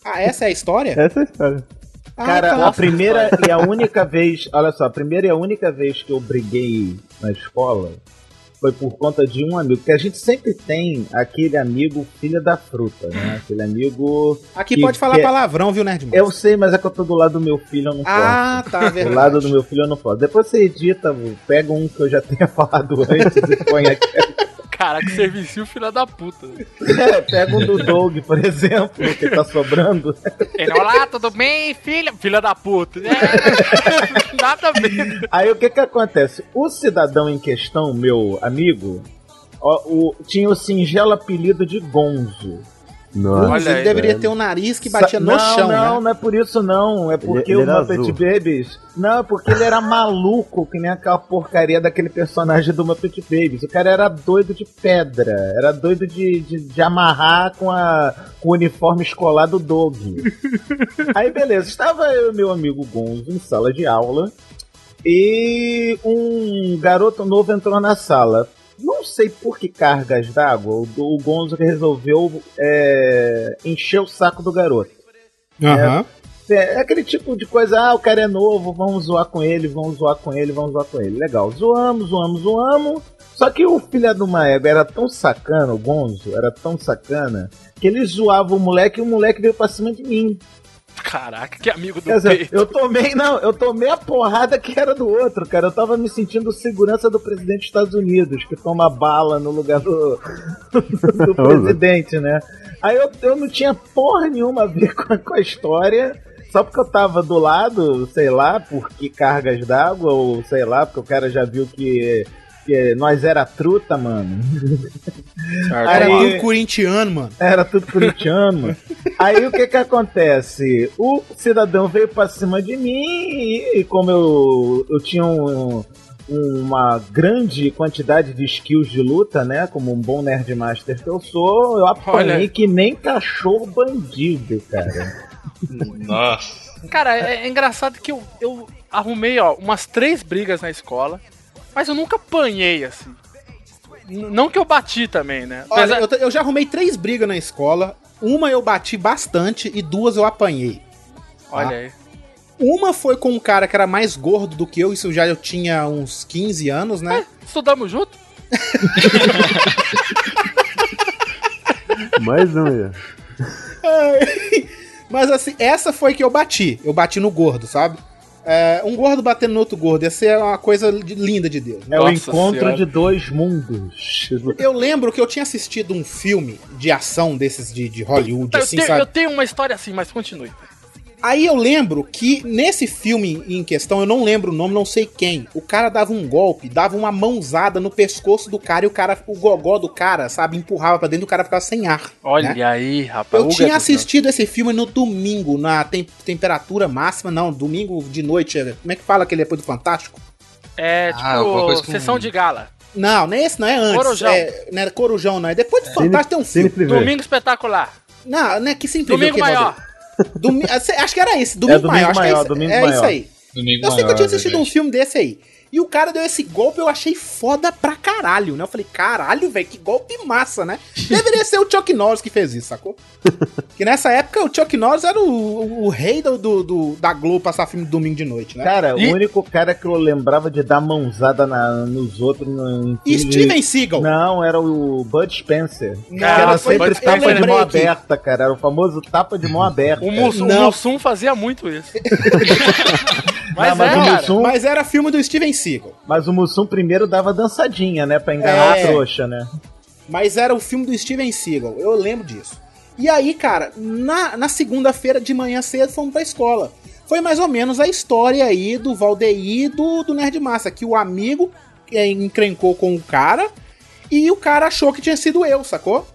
Ah, essa é a história? Essa é a história. Ah, Cara, tá. a primeira e a única vez, olha só, a primeira e a única vez que eu briguei na escola foi por conta de um amigo. Porque a gente sempre tem aquele amigo filha da fruta, né? Aquele amigo. Aqui que pode falar quer- palavrão, viu, Nerdman? Eu sei, mas é que eu tô do lado do meu filho, eu não posso. Ah, tá, Do verdade. lado do meu filho eu não posso. Depois você edita, pega um que eu já tenha *laughs* falado antes e põe aqui. Caraca, serviço filha da puta. É, pega um do Doug, por exemplo, que tá sobrando. Ele, olá, tudo bem, filha? Filha da puta. É, *laughs* nada a ver. Aí o que que acontece? O cidadão em questão, meu amigo, ó, o- tinha o singelo apelido de Gonzo. Putz, ele deveria ter um nariz que batia Sa- no não, chão, Não, né? não é por isso não. É porque ele o era Muppet azul. Babies. Não, é porque ele era maluco, que nem aquela porcaria daquele personagem do Muppet Babies. O cara era doido de pedra. Era doido de, de, de amarrar com, a, com o uniforme escolar do Doug. *laughs* Aí beleza, estava eu e meu amigo Gonzo em sala de aula. E um garoto novo entrou na sala. Não sei por que cargas d'água, o, o Gonzo resolveu é, encher o saco do garoto. Aham. É, é aquele tipo de coisa, ah, o cara é novo, vamos zoar com ele, vamos zoar com ele, vamos zoar com ele. Legal, zoamos, zoamos, zoamos. Só que o filho uma égua era tão sacana, o Gonzo, era tão sacana, que ele zoava o moleque e o moleque veio pra cima de mim. Caraca, que amigo do Quer dizer, peito. eu tomei, não, eu tomei a porrada que era do outro, cara. Eu tava me sentindo segurança do presidente dos Estados Unidos, que toma bala no lugar do, *laughs* do presidente, né? Aí eu, eu não tinha porra nenhuma a ver *laughs* com a, com a história. Só porque eu tava do lado, sei lá, por que cargas d'água, ou sei lá, porque o cara já viu que, que nós era truta, mano. Era tudo corintiano, mano. era tudo corintiano, mano. Aí o que que acontece? O cidadão veio pra cima de mim e, e como eu, eu tinha um- uma grande quantidade de skills de luta, né? Como um bom Nerdmaster que eu sou, eu apanhei Olha. que nem cachorro bandido, cara. Nossa. Cara, é, é engraçado que eu, eu arrumei, ó, umas três brigas na escola, mas eu nunca apanhei, assim. Não que eu bati também, né? Olha, eu, eu já arrumei três brigas na escola. Uma eu bati bastante e duas eu apanhei. Olha aí. Uma foi com um cara que era mais gordo do que eu, isso já eu tinha uns 15 anos, né? Estudamos junto? *laughs* Mais um aí. Mas assim, essa foi que eu bati. Eu bati no gordo, sabe? É, um gordo batendo no outro gordo, ia ser uma coisa de- linda de Deus. É o encontro de dois mundos. Eu lembro que eu tinha assistido um filme de ação desses de, de Hollywood, Tá, eu, assim, tenho, sabe? eu tenho uma história assim, mas continue. Aí eu lembro que nesse filme em questão, eu não lembro o nome, não sei quem, o cara dava um golpe, dava uma mãozada no pescoço do cara e o cara, o gogó do cara, sabe, empurrava pra dentro e o cara ficava sem ar. Olha né? aí, rapaz. Eu tinha do assistido esse filme no domingo, na tem- temperatura máxima, não, domingo de noite. Como é que fala aquele depois do Fantástico? É, Ah, tipo, sessão de gala. Não, não é esse, não é antes. Corujão. É, não é Corujão, não. É depois do Fantástico tem um filme. Domingo espetacular. Não, não é que sempre Domingo maior. Domi- *laughs* acho que era esse, Domingo, É Domingo Maior. Acho que é esse, Domingo é Maior. isso aí. Domingo Eu sei que eu tinha assistido um filme desse aí. E o cara deu esse golpe, eu achei foda pra caralho, né? Eu falei, caralho, velho, que golpe massa, né? *laughs* Deveria ser o Chuck Norris que fez isso, sacou? *laughs* que nessa época o Chuck Norris era o, o- o rei do, do- do- da Globo passar filme de domingo de noite, né? Cara, E- o único cara que eu lembrava de dar mãozada na- nos outros. No, E Steven Seagal. Não, era o Bud Spencer. Não, que era foi- sempre Bud tapa Spencer. de mão aberta, cara. Era o famoso tapa de mão aberta. O, Mus, o. Mussum fazia muito isso. *laughs* mas, Não, mas é, o cara. Mussum- Mas era filme do Steven Seagal. Mas o Mussum primeiro dava dançadinha, né? Pra enganar É. a trouxa, né? Mas era o filme do Steven Seagal, eu lembro disso. E aí, cara, na, na segunda-feira de manhã cedo fomos pra escola. Foi mais ou menos a história aí do Valdeir e do, do Nerd Massa, que o amigo eh, encrencou com o cara e o cara achou que tinha sido eu, sacou?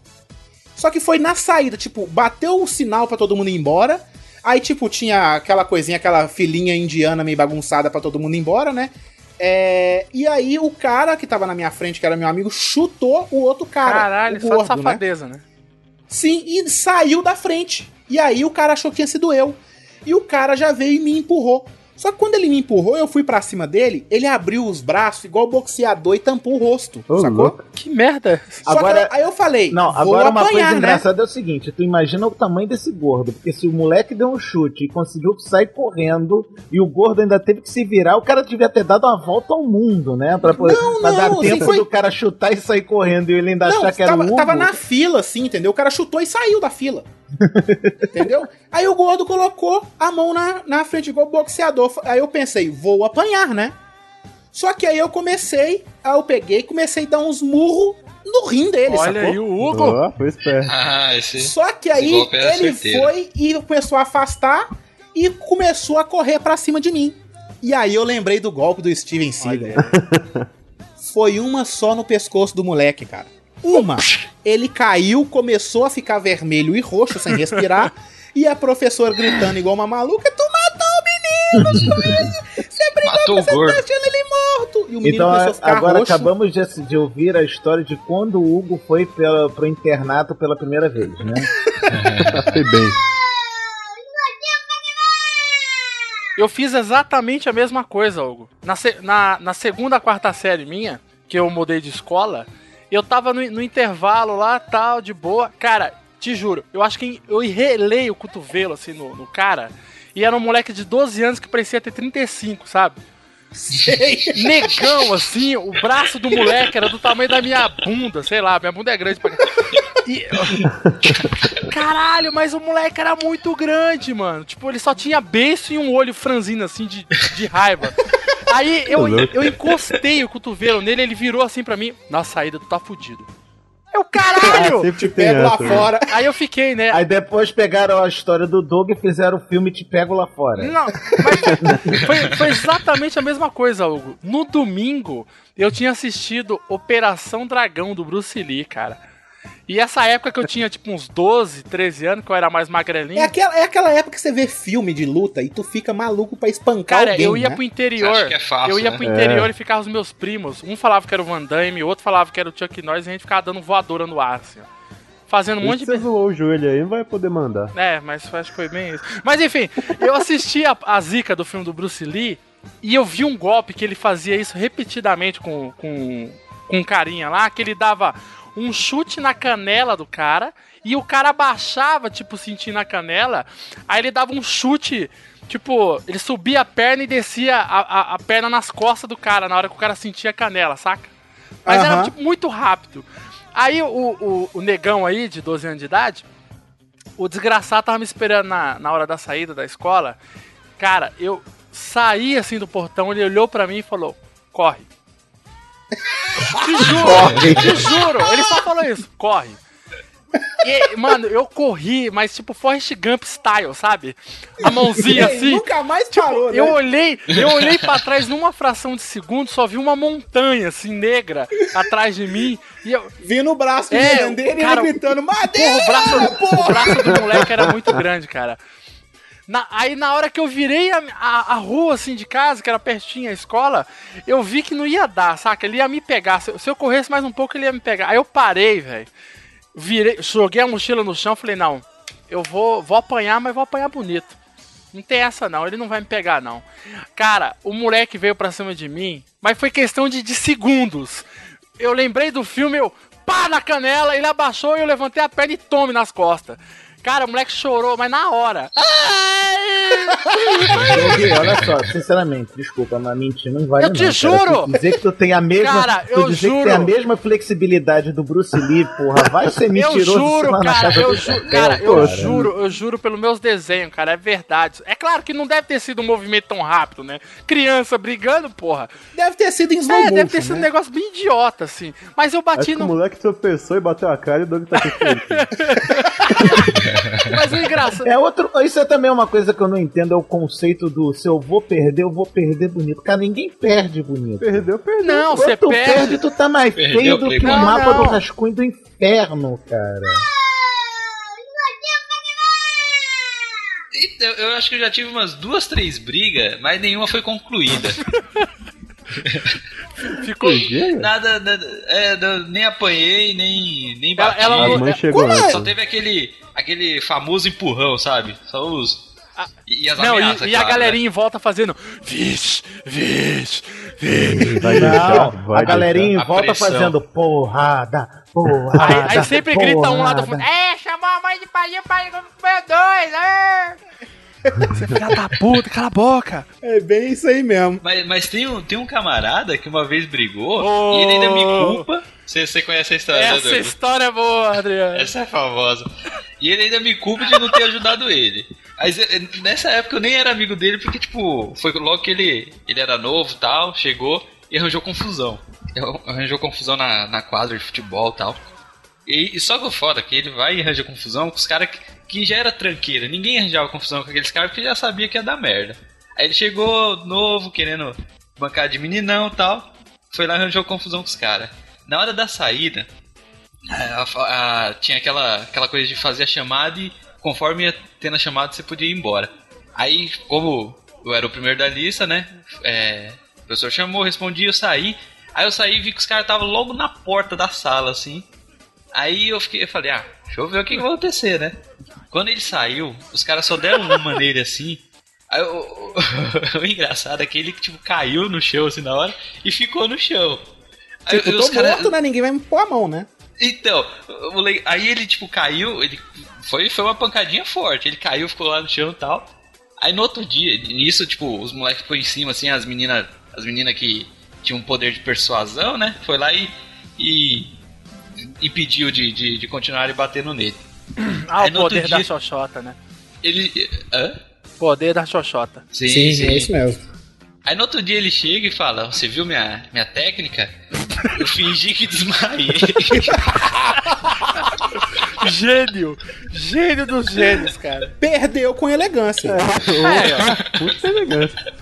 Só que foi na saída, tipo, bateu o sinal pra todo mundo ir embora. Aí, tipo, tinha aquela coisinha, aquela filinha indiana meio bagunçada pra todo mundo ir embora, né? É, e aí o cara que tava na minha frente, que era meu amigo, chutou o outro cara. Caralho, o só gordo, de né? safadeza, né? Sim, e saiu da frente. E aí o cara achou que tinha sido eu. E o cara já veio e me empurrou. Só que quando ele me empurrou, eu fui pra cima dele, ele abriu os braços igual boxeador e tampou o rosto. Ô, sacou? louco. Que merda. Só que Agora- eu- aí eu falei, Não, vou agora uma apanhar, coisa né? engraçada é o seguinte: tu imagina o tamanho desse gordo, porque se o moleque deu um chute e conseguiu sair correndo e o gordo ainda teve que se virar, o cara devia ter dado uma volta ao mundo, né? Pra, poder, Não, pra não, dar tempo foi- do cara chutar e sair correndo e ele ainda Não, achar que era tava, o Hugo. tava na fila, assim, entendeu? O cara chutou e saiu da fila. Entendeu? Aí o gordo colocou a mão na, na frente, igual boxeador. Aí eu pensei, vou apanhar, né? Só que aí eu comecei, aí eu peguei e comecei a dar uns murros no rim dele, Olha sacou? aí o Hugo. Foi esperto. Ah, esse. Só que aí ele certeiro. foi e começou a afastar e começou a correr pra cima de mim. E aí eu lembrei do golpe do Steven Seagal. Foi uma só no pescoço do moleque, cara. Uma. Ele caiu, começou a ficar vermelho e roxo sem respirar. e a professora gritando igual uma maluca: Tu matou o menino! *laughs* Você brigou Matou com o você gordo." tá achando ele morto! E o menino Então começou a a- ficar agora roxo. acabamos de, de ouvir a história de quando o Hugo foi pela, pro internato pela primeira vez, né? *laughs* Foi bem. Eu fiz exatamente a mesma coisa, Hugo. Na, se- na, na segunda, quarta série minha, que eu mudei de escola, eu tava no, no intervalo lá, tal, de boa. Cara, te juro, eu acho que eu relei o cotovelo, assim, no, no cara. E era um moleque de 12 anos que parecia ter 35, sabe? Negão, assim, o braço do moleque era do tamanho da minha bunda, sei lá, minha bunda é grande pra e... Caralho, mas o moleque era muito grande, mano. Tipo, ele só tinha beiço e um olho franzino, assim, de, de raiva. Aí eu, eu encostei o cotovelo nele, ele virou assim pra mim. Na saída, tu tá fudido. Eu, caralho! Ah, sempre tem Pego lá essa, né? fora. Aí eu fiquei, né? Aí depois pegaram a história do Doug e fizeram o filme Te Pego Lá Fora. Não, mas foi, foi exatamente a mesma coisa, Hugo. No domingo, eu tinha assistido Operação Dragão do Bruce Lee, cara. E essa época que eu tinha, tipo, uns 12, 13 anos, que eu era mais magrelinho. É aquela, é aquela época que você vê filme de luta e tu fica maluco pra espancar Cara, alguém, eu ia né? pro interior. É fácil, eu ia né? pro interior É. e ficava os meus primos. Um falava que era o Van Damme, o outro falava que era o Chuck Norris e a gente ficava dando voadora no ar, assim, ó. Fazendo um monte Se de. você zoou o joelho aí, não vai poder mandar. É, mas acho que foi bem isso. Mas enfim, eu assisti a, a zica do filme do Bruce Lee e eu vi um golpe que ele fazia isso repetidamente com, com, com um carinha lá, que ele dava um chute na canela do cara e o cara abaixava, tipo, sentindo a canela, aí ele dava um chute. Tipo, ele subia a perna e descia a, a, a perna nas costas do cara na hora que o cara sentia a canela, saca? Mas era Aham. tipo, muito rápido. Aí o, o, o negão aí, de 12 anos de idade, o desgraçado tava me esperando na, na hora da saída da escola. Cara, eu saí assim do portão, ele olhou pra mim e falou: corre. Te juro, te juro. Ele só falou isso, corre. E, mano, eu corri, mas tipo Forrest Gump style, sabe? A mãozinha assim. nunca mais parou, né? Eu olhei, eu olhei para trás numa fração de segundo, só vi uma montanha assim negra atrás de mim e eu Vi no braço É, dele e gritando, Madeira! Porra, o braço, o braço do moleque era muito grande, cara. Na- aí na hora que eu virei a, a, a rua assim de casa, que era pertinho a escola, eu vi que não ia dar, saca? Ele ia me pegar. Se, se eu corresse mais um pouco, ele ia me pegar. Aí eu parei, velho. Virei, joguei a mochila no chão, falei, não, eu vou, vou apanhar, mas vou apanhar bonito. Não tem essa não, ele não vai me pegar não. Cara, o moleque veio pra cima de mim, mas foi questão de, de segundos. Eu lembrei do filme, eu pá na canela, ele abaixou e eu levantei a perna e tome nas costas. Cara, o moleque chorou, mas na hora. Doug, olha só, sinceramente, desculpa, mas mentir não vale Eu te não, cara. juro! Tu dizer que tu tem a mesma, Cara, tu eu dizer juro! que tem a mesma flexibilidade do Bruce Lee, porra, vai ser Eu mentiroso juro, lá na cara, eu juro, chapéu, cara, eu cara. juro, eu juro pelos meus desenhos, cara, é verdade. É claro que não deve ter sido um movimento tão rápido, né? Criança brigando, porra. Deve ter sido em slow É, motion, deve ter sido um né? negócio bem idiota, assim. Mas eu Acho bati que o no. moleque tropeçou e bateu a cara e o Doug tá com. *laughs* Mas o engraçado. É outro, isso é também uma coisa que eu não entendo, é o conceito do se eu vou perder, eu vou perder bonito. Cara, ninguém perde bonito. Perdeu, perdeu. Não, você tu perde. perde, tu tá mais Perdeu, feio do que o. Não, mapa não. do rascunho do inferno, cara. Eu, eu acho que eu já tive umas duas, três brigas, mas nenhuma foi concluída. *laughs* Ficou. Nada, nada é, não- nem apanhei, nem, nem Ela- bati. ela Como é? antes. Só teve aquele, aquele famoso empurrão, sabe? Só os, E, e as Não, ameaças, e, e a claro, galerinha em volta fazendo. Vixe, vixe, vixe. Vai deixar, Não, vai a galerinha em deixar. Volta pressão. fazendo porrada, porrada. Aí, aí sempre grita um lá do fundo. porrada. É, chamou a mãe de pai pai comer dois, é. Você filha da puta, cala a boca. É bem isso aí mesmo. Mas, mas tem, um, tem um camarada que uma vez brigou Oh. e ele ainda me culpa. Você, você conhece a história, né, Essa Douglas? história é boa, Adriano. Essa é famosa. E ele ainda me culpa de não ter ajudado ele. Mas eh, nessa época eu nem era amigo dele, porque, tipo, foi logo que ele, ele era novo tal, chegou e arranjou confusão. Arranjou confusão na, na quadra de futebol tal. E, e só que o foda é que ele vai e arranja confusão com os caras que, que já era tranqueira. Ninguém arranjava confusão com aqueles caras porque já sabia que ia dar merda. Aí ele chegou novo, querendo bancar de meninão e tal. Foi lá e arranjou confusão com os caras. Na hora da saída, a- a- tinha aquela, aquela coisa de fazer a chamada e conforme ia tendo a chamada você podia ir embora. Aí, como eu era o primeiro da lista, né? é, o professor chamou, respondi, eu saí. Aí eu saí e vi que os caras estavam logo na porta da sala, assim. Aí eu fiquei, eu falei, ah, deixa eu ver o que, que vai acontecer, né? Quando ele saiu, os caras só deram uma nele assim. Aí o, o- *laughs* o engraçado é que ele tipo, caiu no chão assim na hora e ficou no chão. Tipo, os tô cara- morto, né? Ninguém vai me pôr a mão, né? então, o moleque- aí ele, tipo, caiu, ele foi, foi uma pancadinha forte. Ele caiu, ficou lá no chão e tal. Aí no outro dia, nisso, tipo, os moleques ficou em cima, assim, as meninas. As meninas que tinham um poder de persuasão, né? Foi lá e. e impediu de, de, de continuar batendo nele. *clears throat* Ah, Aí o poder da dia- xoxota, né? Ele. Hã? Poder da xoxota. Sim, Sim, sim. é isso mesmo. Aí no outro dia ele chega e fala: Você viu minha, minha técnica? Eu fingi que desmaiei. Gênio! Gênio dos gênios, cara. Perdeu com elegância. É, ó. Puta elegância.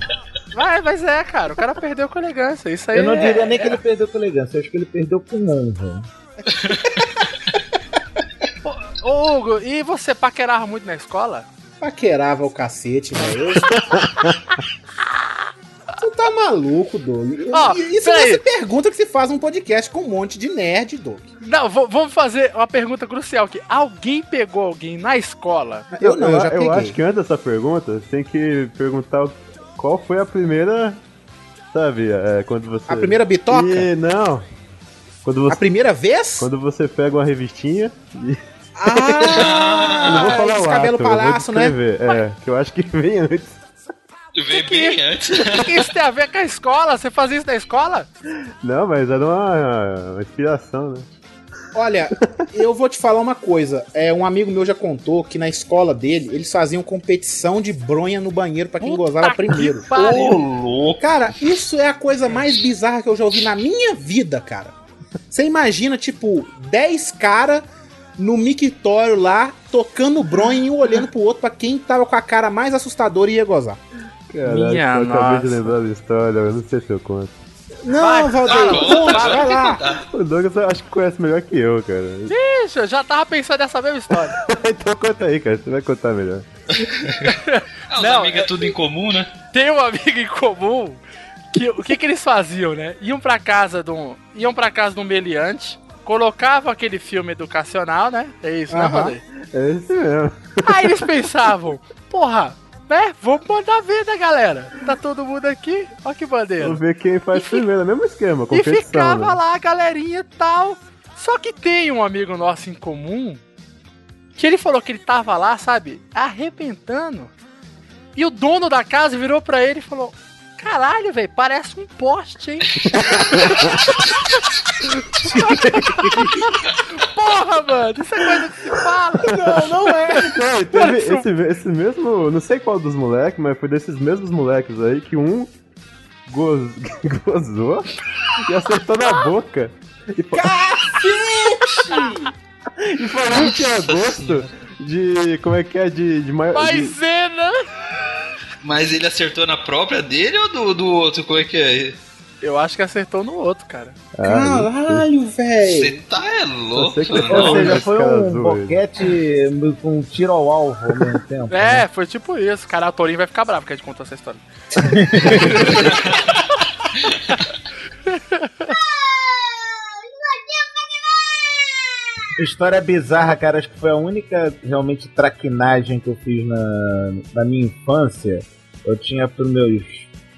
Vai, mas é, cara. O cara perdeu com elegância. Isso aí Eu não é- diria nem que ele perdeu com elegância, eu acho que ele perdeu com honra. *laughs* Ô, Hugo, e você paquerava muito na escola? Paquerava o cacete, velho. *laughs* Tu tá maluco, Doug. Ó, Isso não peraí. se pergunta que se faz um podcast com um monte de nerd, Doug. Não, vamos fazer uma pergunta crucial aqui. Alguém pegou alguém na escola? Eu não, eu já peguei. acho que antes dessa pergunta, você tem que perguntar qual foi a primeira. Sabe, é, quando você. A primeira bitoca? E, não. Quando você, A primeira vez? quando você pega uma revistinha e. Ah, *laughs* eu não vou falar o cabelo ato, eu vou palhaço, né? É, que eu acho que vem antes. Veio bem *laughs* antes. O que, que isso tem a ver com a escola? Você fazia isso na escola? Não, mas era uma, uma inspiração, né? Olha, *laughs* eu vou te falar uma coisa. É, um amigo meu já contou que na escola dele, eles faziam competição de bronha no banheiro pra quem gozava primeiro. pariu. louco. Cara, isso é a coisa mais bizarra que eu já ouvi na minha vida, cara. Você imagina, tipo, 10 caras no mictório lá, tocando bronha e um olhando pro outro pra quem tava com a cara mais assustadora e ia gozar. Caraca, Minha eu acabei de lembrar da história, eu não sei se eu conto. Não, Vai, Valdeir, conte, conta, vai lá. O Douglas acho que conhece melhor que eu, cara. Ixi, eu já tava pensando nessa mesma história. *laughs* então conta aí, cara, você vai contar melhor. *laughs* Ah, os Não, amigos é tudo em comum, né? Tem um amigo em comum que o que, que eles faziam, né? Iam pra casa de um, iam para casa de um meliante, colocavam aquele filme educacional, né? É isso, né, Aham. Valdeir? É isso mesmo. Aí eles pensavam, porra, né? Vamos mandar ver, né, galera? Tá todo mundo aqui, ó que bandeira. Vamos ver quem faz fi- primeiro, é o mesmo esquema, E competição. ficava né? lá a galerinha e tal. Só que tem um amigo nosso em comum que ele falou que ele tava lá, sabe, arrebentando. E o dono da casa virou pra ele e falou: Caralho, velho, parece um poste, hein? *laughs* Porra, mano, isso é coisa que se fala. Não, não é. Não, teve esse, esse mesmo, não sei qual dos moleques, mas foi desses mesmos moleques aí que um goz- *laughs* gozou e acertou na boca. E, fa- *laughs* e falou que tinha gosto de. Como é que é? De. de, de Maisena! Mas ele acertou na própria dele ou do, do outro? Como é que é? Eu acho que acertou no outro, cara. Caralho, velho. Você tá é louco, mano. Ou seja, foi um boquete com um tiro ao alvo ao mesmo tempo. né? É, foi tipo isso. Cara, a Torinho vai ficar bravo que a gente contou essa história. História bizarra, cara. Acho que foi a única realmente traquinagem que eu fiz na, na minha infância. Eu tinha pros meus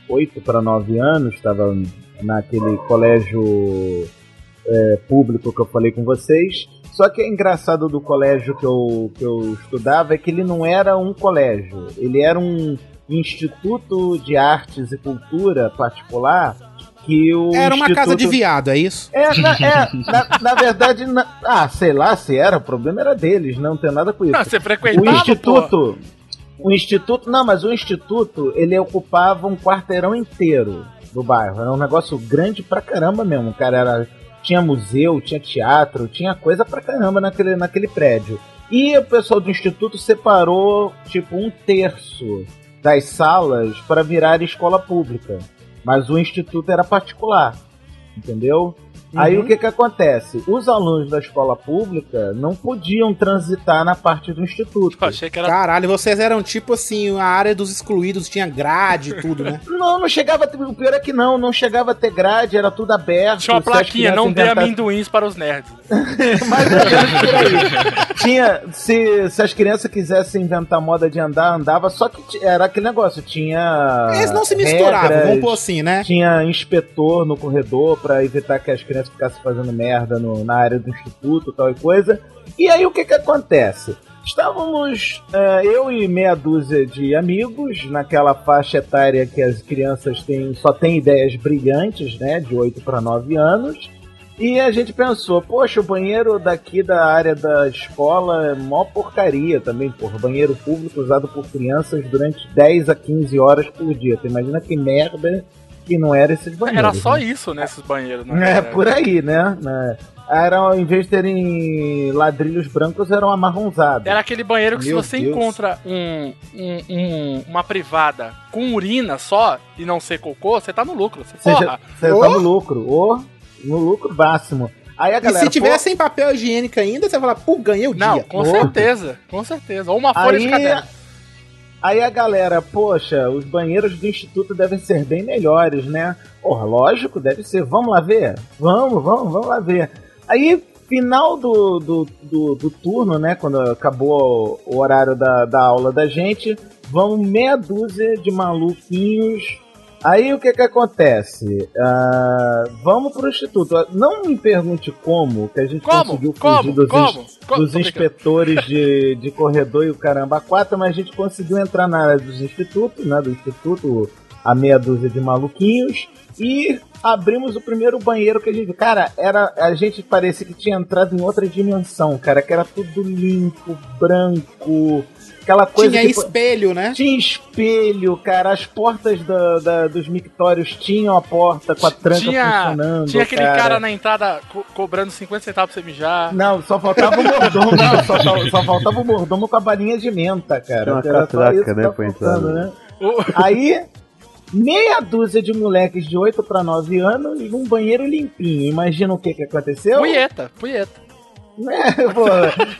8 para 9 anos, estava naquele colégio é, público que eu falei com vocês. Só que é engraçado do colégio que eu, que eu estudava é que ele não era um colégio, ele era um instituto de artes e cultura particular que o Era uma casa de instituto- viado, é isso? é, na, é, *laughs* na, na verdade, na- ah, sei lá se era, o problema era deles, não tem nada com isso. Não, você frequentava, o instituto, o instituto, não, mas o instituto, ele ocupava um quarteirão inteiro do bairro, era um negócio grande pra caramba mesmo, cara, era, tinha museu, tinha teatro, tinha coisa pra caramba naquele, naquele prédio. E o pessoal do instituto separou, tipo, um terço das salas para virar escola pública. Mas o instituto era particular, entendeu? Aí Uhum. o que que acontece? Os alunos da escola pública não podiam transitar na parte do instituto. achei que era... Caralho, vocês eram tipo assim, a área dos excluídos tinha grade e tudo, né? *laughs* Não, não chegava a ter, o pior é que não, não chegava a ter grade, era tudo aberto. Tinha uma plaquinha, não dê amendoins para os nerds. *laughs* Menos por aí. Tinha, se, se as crianças quisessem inventar moda de andar, andava, só que era aquele negócio, tinha. Eles não se misturavam, regras, vamos pôr assim, né? Tinha inspetor no corredor pra evitar que as crianças ficassem fazendo merda no- na área do instituto, tal e coisa. E aí o que que acontece? Estávamos eh, eu e meia dúzia de amigos naquela faixa etária que as crianças têm, só têm ideias brilhantes, né, de 8 para 9 anos. E a gente pensou, poxa, o banheiro daqui da área da escola é mó porcaria também, porra. Banheiro público usado por crianças durante 10 a 15 horas por dia. Tu imagina que merda que não era esses banheiros. Era só né? isso nesses banheiros, né? É, por aí, né? né? Era, em vez de terem ladrilhos brancos, eram amarronzados. Era aquele banheiro que Meu se você Deus. encontra um, um- um- uma privada com urina só e não ser cocô, você tá no lucro. Você, porra, já, você tá no lucro, ou no lucro máximo. Aí a E galera. se tiver pô, sem papel higiênico ainda, você fala, pô, ganhei o Não, dia. com certeza, com certeza. Ou uma folha de Aí, caderno. aí a galera, poxa, os banheiros do instituto devem ser bem melhores, né? Porra, lógico, deve ser. Vamos lá ver? Vamos, vamos, vamos lá ver. Aí, final do, do, do, do turno, né? Quando acabou o horário da, da aula da gente, vão meia dúzia de maluquinhos. Aí o que que acontece? Ah, vamos pro instituto. Não me pergunte como, que a gente Como? conseguiu Como? fugir dos, Como? ins- Como? dos Tô brincando. inspetores de, de corredor e o caramba quatro, mas a gente conseguiu entrar na área dos institutos, né? Do instituto, a meia dúzia de maluquinhos, e abrimos o primeiro banheiro que a gente. Cara, era, a gente parecia que tinha entrado em outra dimensão, cara, que era tudo limpo, branco, aquela coisa Tinha que- espelho, né? Tinha espelho, cara. As portas da, da- dos mictórios tinham a porta com a tranca Tinha, funcionando. tinha aquele cara, na entrada co- cobrando 50 centavos pra você mijar. Não, só faltava o mordomo. *laughs* não, só, só- faltava o mordomo com a balinha de menta, cara. Uma catraca, né, tava pra entrar, né? Aí, meia dúzia de moleques de 8 para 9 anos num banheiro limpinho. Imagina o que que aconteceu? Punheta, punheta. É, pô,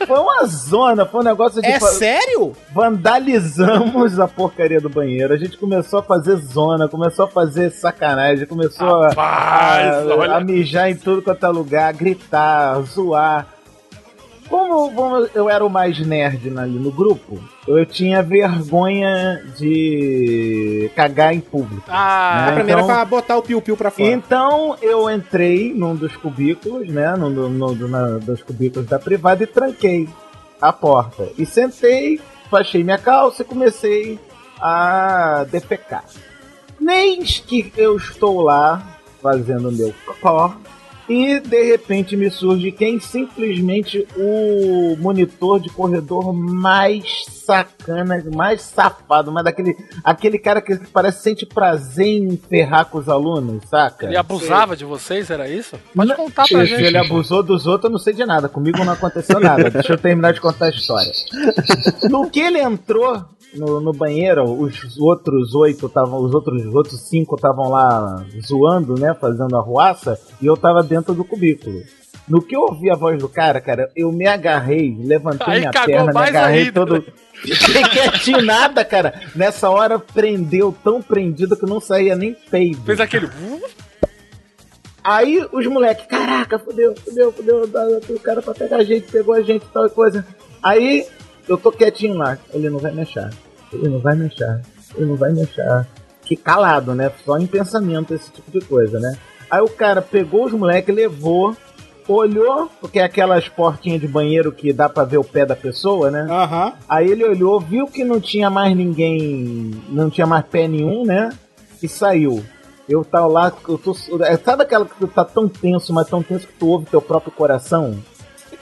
foi uma zona, foi um negócio de. É sério? Vandalizamos a porcaria do banheiro. A gente começou a fazer zona, começou a fazer sacanagem, começou a- Rapaz, a, olha. a mijar em tudo quanto é lugar, gritar, zoar. Como, como eu era o mais nerd ali no grupo, eu tinha vergonha de cagar em público. Ah, A primeira então- pra botar o piu-piu pra fora. Então eu entrei num dos cubículos, né? Num, no, do- na- dos cubículos da privada e tranquei a porta. E sentei, baixei minha calça e comecei a defecar. Nem que eu estou lá fazendo meu cocó. E de repente me surge quem simplesmente o monitor de corredor mais sacana, mais safado, mas daquele aquele cara que parece sente prazer em ferrar com os alunos, saca? Ele abusava de vocês, era isso? Pode contar pra Se gente. ele abusou dos outros, eu não sei de nada. Comigo não aconteceu nada. Deixa eu terminar de contar a história. *laughs* No que ele entrou no, no banheiro, os outros oito estavam. Os outros, os outros cinco estavam lá zoando, né? Fazendo a ruaça, e eu tava dentro do cubículo. No que eu ouvi a voz do cara, cara, eu me agarrei, levantei Aí minha perna, me agarrei ainda, todo. Fiquei quietinho, nada, cara. Nessa hora prendeu, tão prendido que não saía nem peido. Fez aquele. Aí os moleques, caraca, fudeu, fudeu, fudeu, dá- dá- o cara pra pegar a gente, pegou a gente e tal e coisa. Aí eu tô quietinho lá, ele não vai mexer, ele não vai mexer, ele não vai mexer. Que calado, né? Só em pensamento esse tipo de coisa, né? Aí o cara pegou os moleques, levou, olhou, porque é aquelas portinhas de banheiro que dá pra ver o pé da pessoa, né? Aham. Aí ele olhou, viu que não tinha mais ninguém, não tinha mais pé nenhum, né? E saiu. Eu tava lá, eu tô, sabe aquela que tu tá tão tenso, mas tão tenso que tu ouve teu próprio coração?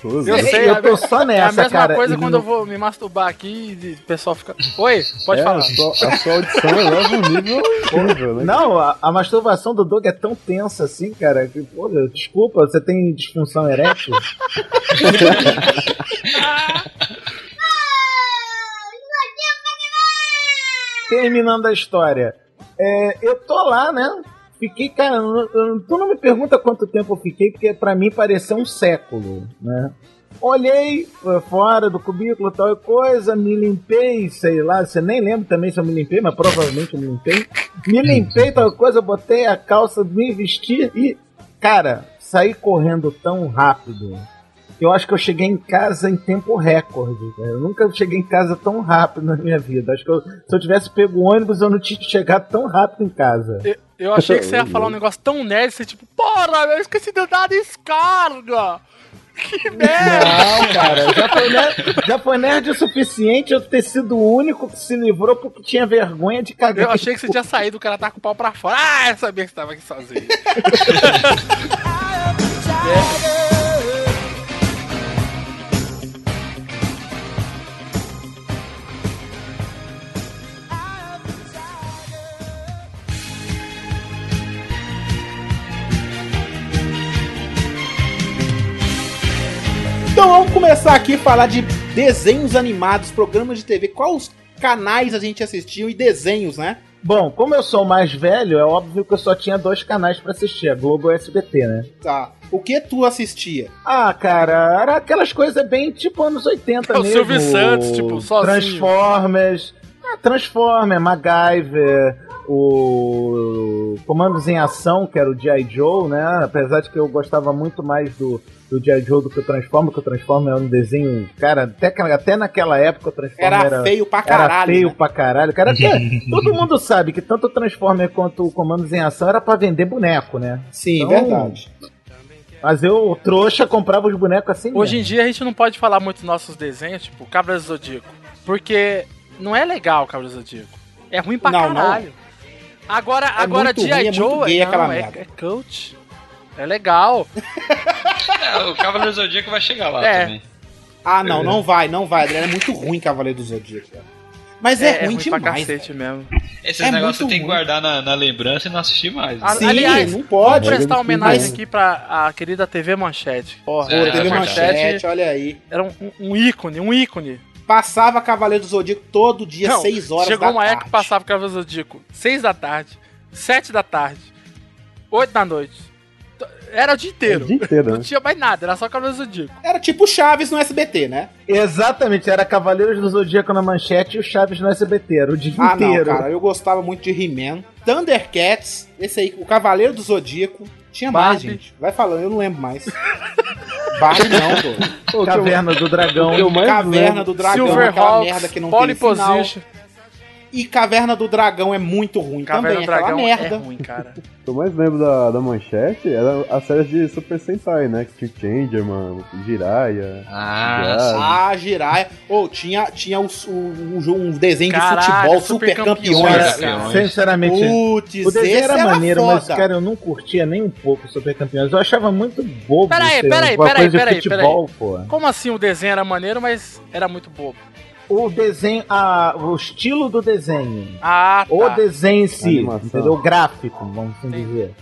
Eu sei, eu é tô só É a nessa, mesma cara. coisa e quando não- eu vou me masturbar aqui e o pessoal fica. Oi, pode É, falar. A sua, a sua audição eleva um nível incrível, né? Não, a, a masturbação do Doug é tão tensa assim, cara, que, pô, desculpa, você tem disfunção erétil? *laughs* Terminando a história, é, eu tô lá, né? Fiquei, cara, tu não me pergunta quanto tempo eu fiquei, porque pra mim pareceu um século, né? Olhei eh, fora do cubículo, tal coisa, me limpei, sei lá, você nem lembra também se eu me limpei, mas provavelmente eu me limpei. Me limpei, tal coisa, botei a calça, me vesti e, cara, saí correndo tão rápido. Eu acho que eu cheguei em casa em tempo recorde. cara. Eu nunca cheguei em casa tão rápido na minha vida. Acho que eu- se eu tivesse pego o ônibus, eu não tinha chegado tão rápido em casa. Eu, eu achei que você ia falar um negócio tão nerd, você tipo, porra, eu esqueci de dar descarga! Que merda! Não, cara, já foi, nerd, já foi nerd o suficiente eu ter sido o único que se livrou porque tinha vergonha de cagar. Eu achei que você tinha saído, o cara tá com o pau pra fora. Ah, eu sabia que você tava aqui sozinho. *laughs* *laughs* *laughs* Então vamos começar aqui a falar de desenhos animados, programas de TV. Quais canais a gente assistiu e desenhos, né? Bom, como eu sou o mais velho, é óbvio que eu só tinha dois canais pra assistir, a Globo e o SBT, né? Tá. O que tu assistia? Ah, cara, era aquelas coisas bem tipo anos 80 É o mesmo. Silvio Santos, tipo, sozinho. Transformers. Ah, Transformers, MacGyver, o Comandos em Ação, que era o G.I. Joe, né? Apesar de que eu gostava muito mais do, do G.I. Joe do que o Transformers, que o Transformers era um desenho, cara, até, até naquela época o Transformers Era era, feio pra era caralho, feio né? pra caralho. Cara, até- *laughs* todo mundo sabe que tanto o Transformers quanto o Comandos em Ação era pra vender boneco, né? Sim, Então, verdade. Mas eu, trouxa, comprava os bonecos assim Hoje em mesmo. dia a gente não pode falar muito dos nossos desenhos, tipo Cabra do Zodíaco. Porque não é legal o Cabra do Zodíaco. É ruim pra Não, não caralho. Agora, agora é G.I. muito Joe gay não, é, é coach. É legal. *laughs* É, o Cavaleiro do Zodíaco vai chegar lá É. também. Ah, não, não vai, não vai. Adriano. É muito ruim Cavaleiro do Zodíaco. Mas é, ruim, pra demais. cacete mesmo. Esses É negócios você tem que ruim. guardar na, na lembrança e não assistir mais. A- Sim, aliás, não pode. Vou prestar homenagem aqui pra a querida TV Manchete. Porra, É, teve é manchete, olha aí. era um, um ícone, um ícone. Passava Cavaleiro do Zodíaco todo dia, Não, 6 horas Chegou da uma época tarde. que passava o Cavaleiro do Zodíaco 6 da tarde, 7 da tarde, 8 da noite. Era o dia inteiro. É o dia inteiro, Não né? tinha mais nada, era só Cavaleiro do Zodíaco. Era tipo Chaves no SBT, né? Exatamente, era Cavaleiros do Zodíaco na manchete e o Chaves no SBT, era o dia Ah, não, inteiro. cara, eu gostava muito de He-Man. Thundercats, esse aí, o Cavaleiro do Zodíaco. Tinha mais, Barbie. gente. Vai falando, eu não lembro mais. Barbie não, pô. Caverna do Dragão. mais Caverna lembro- do Dragão, Silver aquela Hawks, merda que não Pole tem final. Position. E Caverna do Dragão é muito ruim Caverna também, do Dragão merda. é ruim, cara. O que eu mais lembro da, da manchete era a série de Super Sentai, né? Que tinha Changer, mano, Jiraiya. Ah, Jiraiya. Ah, Jiraiya. Ou tinha, tinha o, o, um desenho de futebol, Super Super Campeões. Campeões. Sinceramente, Putz, o desenho esse era maneiro, foda. mas, cara, eu não curtia nem um pouco Super Campeões. Eu achava muito bobo. Peraí, peraí, peraí, peraí. Como assim o desenho era maneiro, mas era muito bobo? O desenho, a, o estilo do desenho. Ah, tá. O desenho em si, entendeu? O gráfico, vamos assim dizer.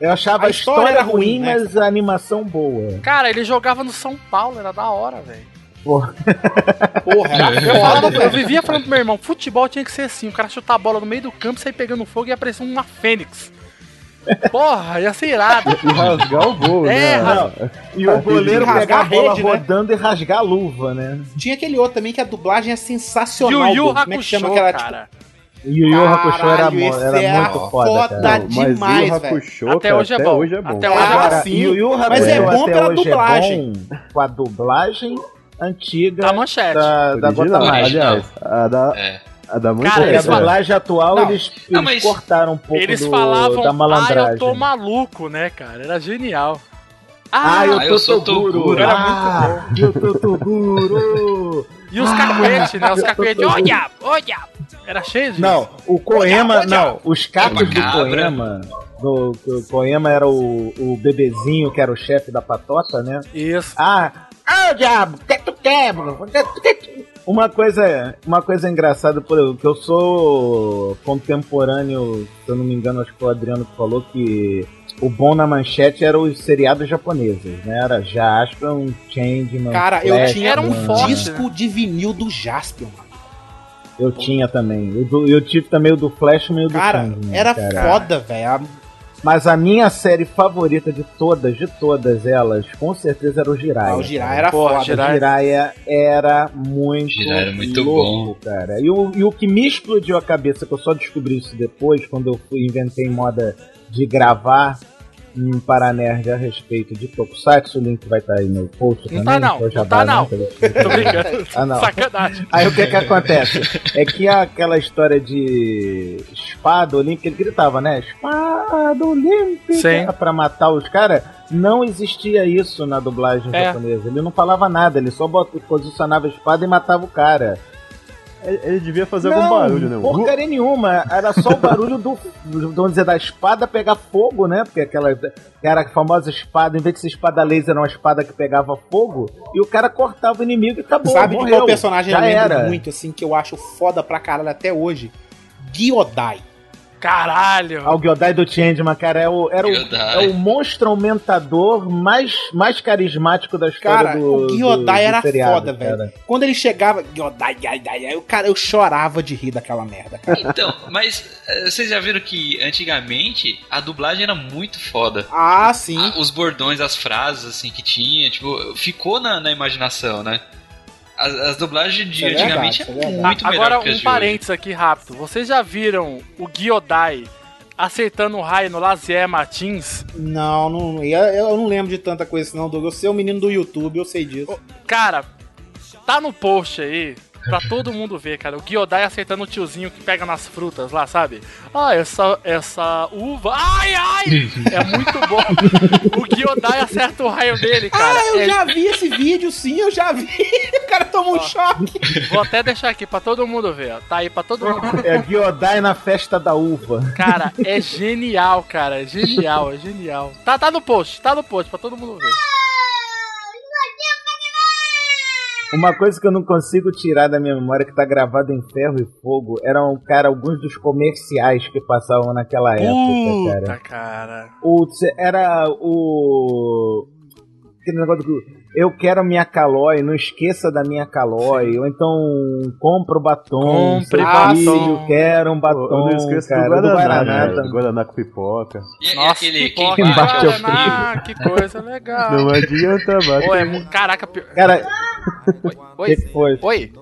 Eu achava A a história história, ruim, ruim, né? mas a animação boa. Cara, ele jogava no São Paulo, era da hora, velho. Porra. Porra, era Eu, falava, eu vivia falando pro meu irmão, futebol tinha que ser assim, o cara chutar a bola no meio do campo, sair pegando fogo e aparecer uma fênix. Porra, ia ser irado. E rasgar o gol, É, né? rasgar- E o goleiro rasgar pegar a bola rede, né? rodando e rasgar a luva, né? Tinha aquele outro também que a dublagem é sensacional. Yu Yu pô. Como é que chama Hakusho, aquela, tipo, cara. Yu Yu Hakusho era, esse era é muito foda, foda cara. Mas demais, velho. Hakusho, Até cara, hoje é até bom. hoje é bom. Até hoje é bom. Agora sim, Yu Yu mas é Hakusho bom pela hoje dublagem. É bom com a dublagem antiga Da manchete. da, da. Gotamage. Aliás, a da, É. a da Cara, Porque a eles falam- dublagem atual Não. eles, Não, eles cortaram um pouco Eles do- falavam, da ah, malandragem. eu tô maluco, né, cara? Era genial. Ah, eu Ah, tô eu sou Toguro. Era Ah, eu tô Toguro. E os cacuetes, né? Os cacuetes, olha, olha. Era cheio disso. Não, o Koema, não, os cacos do. Koema, do, o Koema era o, o bebezinho que era o chefe da patota, né? Isso. Ah, ah, diabo, que tu quebra? Uma coisa, uma coisa engraçada, por exemplo, que eu sou contemporâneo, se eu não me engano, acho que foi o Adriano que falou que o bom na manchete era os seriados japoneses, né? Era Jaspion, Changeman, Cara, eu Flash, tinha Era um forte, disco de vinil do Jaspion. Eu tinha também. Eu, eu tive também o do Flashman e o do Cara, Changeman, era cara. foda, velho. Mas a minha série favorita de todas, de todas elas, com certeza era o Jiraiya. Ah, o Jiraiya cara. era Porra, foda. Jiraiya. O Jiraiya era muito, Jiraiya era muito louco, cara. E o, e o que me explodiu a cabeça, que eu só descobri isso depois, quando eu fui inventei moda de gravar um Paranerd a respeito de Tokusatsu, o link vai estar aí no post Não também. tá não, já não tá dá, não. né? *laughs* Tô brincando. *laughs* Ah, não. Sacanagem. Aí o que que acontece? É que aquela história de espada olímpica, ele gritava, né? Espada olímpica Sim. pra matar os caras. Não existia isso na dublagem É. japonesa. Ele não falava nada, ele só posicionava a espada e matava o cara. Ele, ele devia fazer não, algum barulho, né? Porcaria nenhuma. Era só o barulho do, do- vamos dizer, da espada pegar fogo, né? Porque aquela era a famosa espada, em vez de ser espada laser, era uma espada que pegava fogo, e o cara cortava o inimigo e acabou. Sabe de morreu. qual personagem Já eu lembro era. muito, assim, que eu acho foda pra caralho até hoje? Gyodai. Caralho. Ah, o Gyodai do Changeman, cara, é o, era o, é o monstro aumentador mais, mais carismático da história Cara, do o do- do era seriado, foda, cara. velho. Quando ele chegava, Gyodai, aí o cara, eu chorava de rir daquela merda, cara. Então, mas eh, vocês já viram que antigamente a dublagem era muito foda. Ah, sim. Ah, Os bordões, as frases assim que tinha, tipo, ficou na, na imaginação, né? As, as dublagens de é verdade, antigamente é eram verdade. muito melhor Agora, um parênteses aqui rápido. Vocês já viram o Gyodai acertando o raio no Lazier Martins? Não, não, eu, eu não lembro de tanta coisa assim, não, Douglas. Eu sei o menino do YouTube, eu sei disso. Cara, tá no post aí. Pra todo mundo ver, cara. O Gyodai acertando o tiozinho que pega nas frutas lá, sabe? Ah, essa, essa uva. Ai, ai! É muito bom. *laughs* O Gyodai acerta o raio dele, cara. ah, eu É- já vi esse vídeo, sim, eu já vi. *laughs* O cara tomou um choque. Vou até deixar aqui pra todo mundo ver, ó. Tá aí pra todo mundo ver. É Gyodai na festa da uva. Cara, é genial, cara. É genial, é genial. Tá, tá no post, tá no post pra todo mundo ver. Uma coisa que eu não consigo tirar da minha memória, que tá gravado em ferro e fogo, eram, cara, alguns dos comerciais que passavam naquela época, cara. Puta, cara. O, era o. Aquele negócio do. Eu quero minha calói, não esqueça da minha calói. Ou então, compra o batom. Compre batom. filho, quero um Eu batom. não esqueço cara, do Guaraná, Guaraná né? também. Guaraná com pipoca. E, e Nossa, aquele pipoca, bate ao ao Guaraná, que coisa legal. Não adianta. Pô, é Caraca, Cara, Oi, que, foi? oi.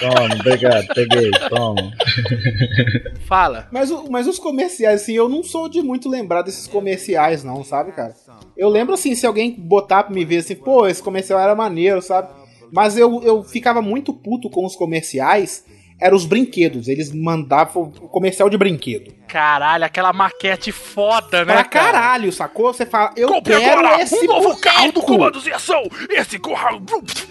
Toma, obrigado, peguei, toma. Fala. Mas, mas os comerciais, assim, eu não sou de muito lembrar desses comerciais, não, sabe, cara? Eu lembro, assim, se alguém botar pra me ver assim, pô, esse comercial era maneiro, sabe? Mas eu, eu ficava muito puto com os comerciais, eram os brinquedos. Eles mandavam o comercial de brinquedo. Caralho, aquela maquete foda, né? Pra cara? caralho, sacou? Você fala, eu Compre quero agora esse um novo boneco. carro do comando de ação. Esse carro...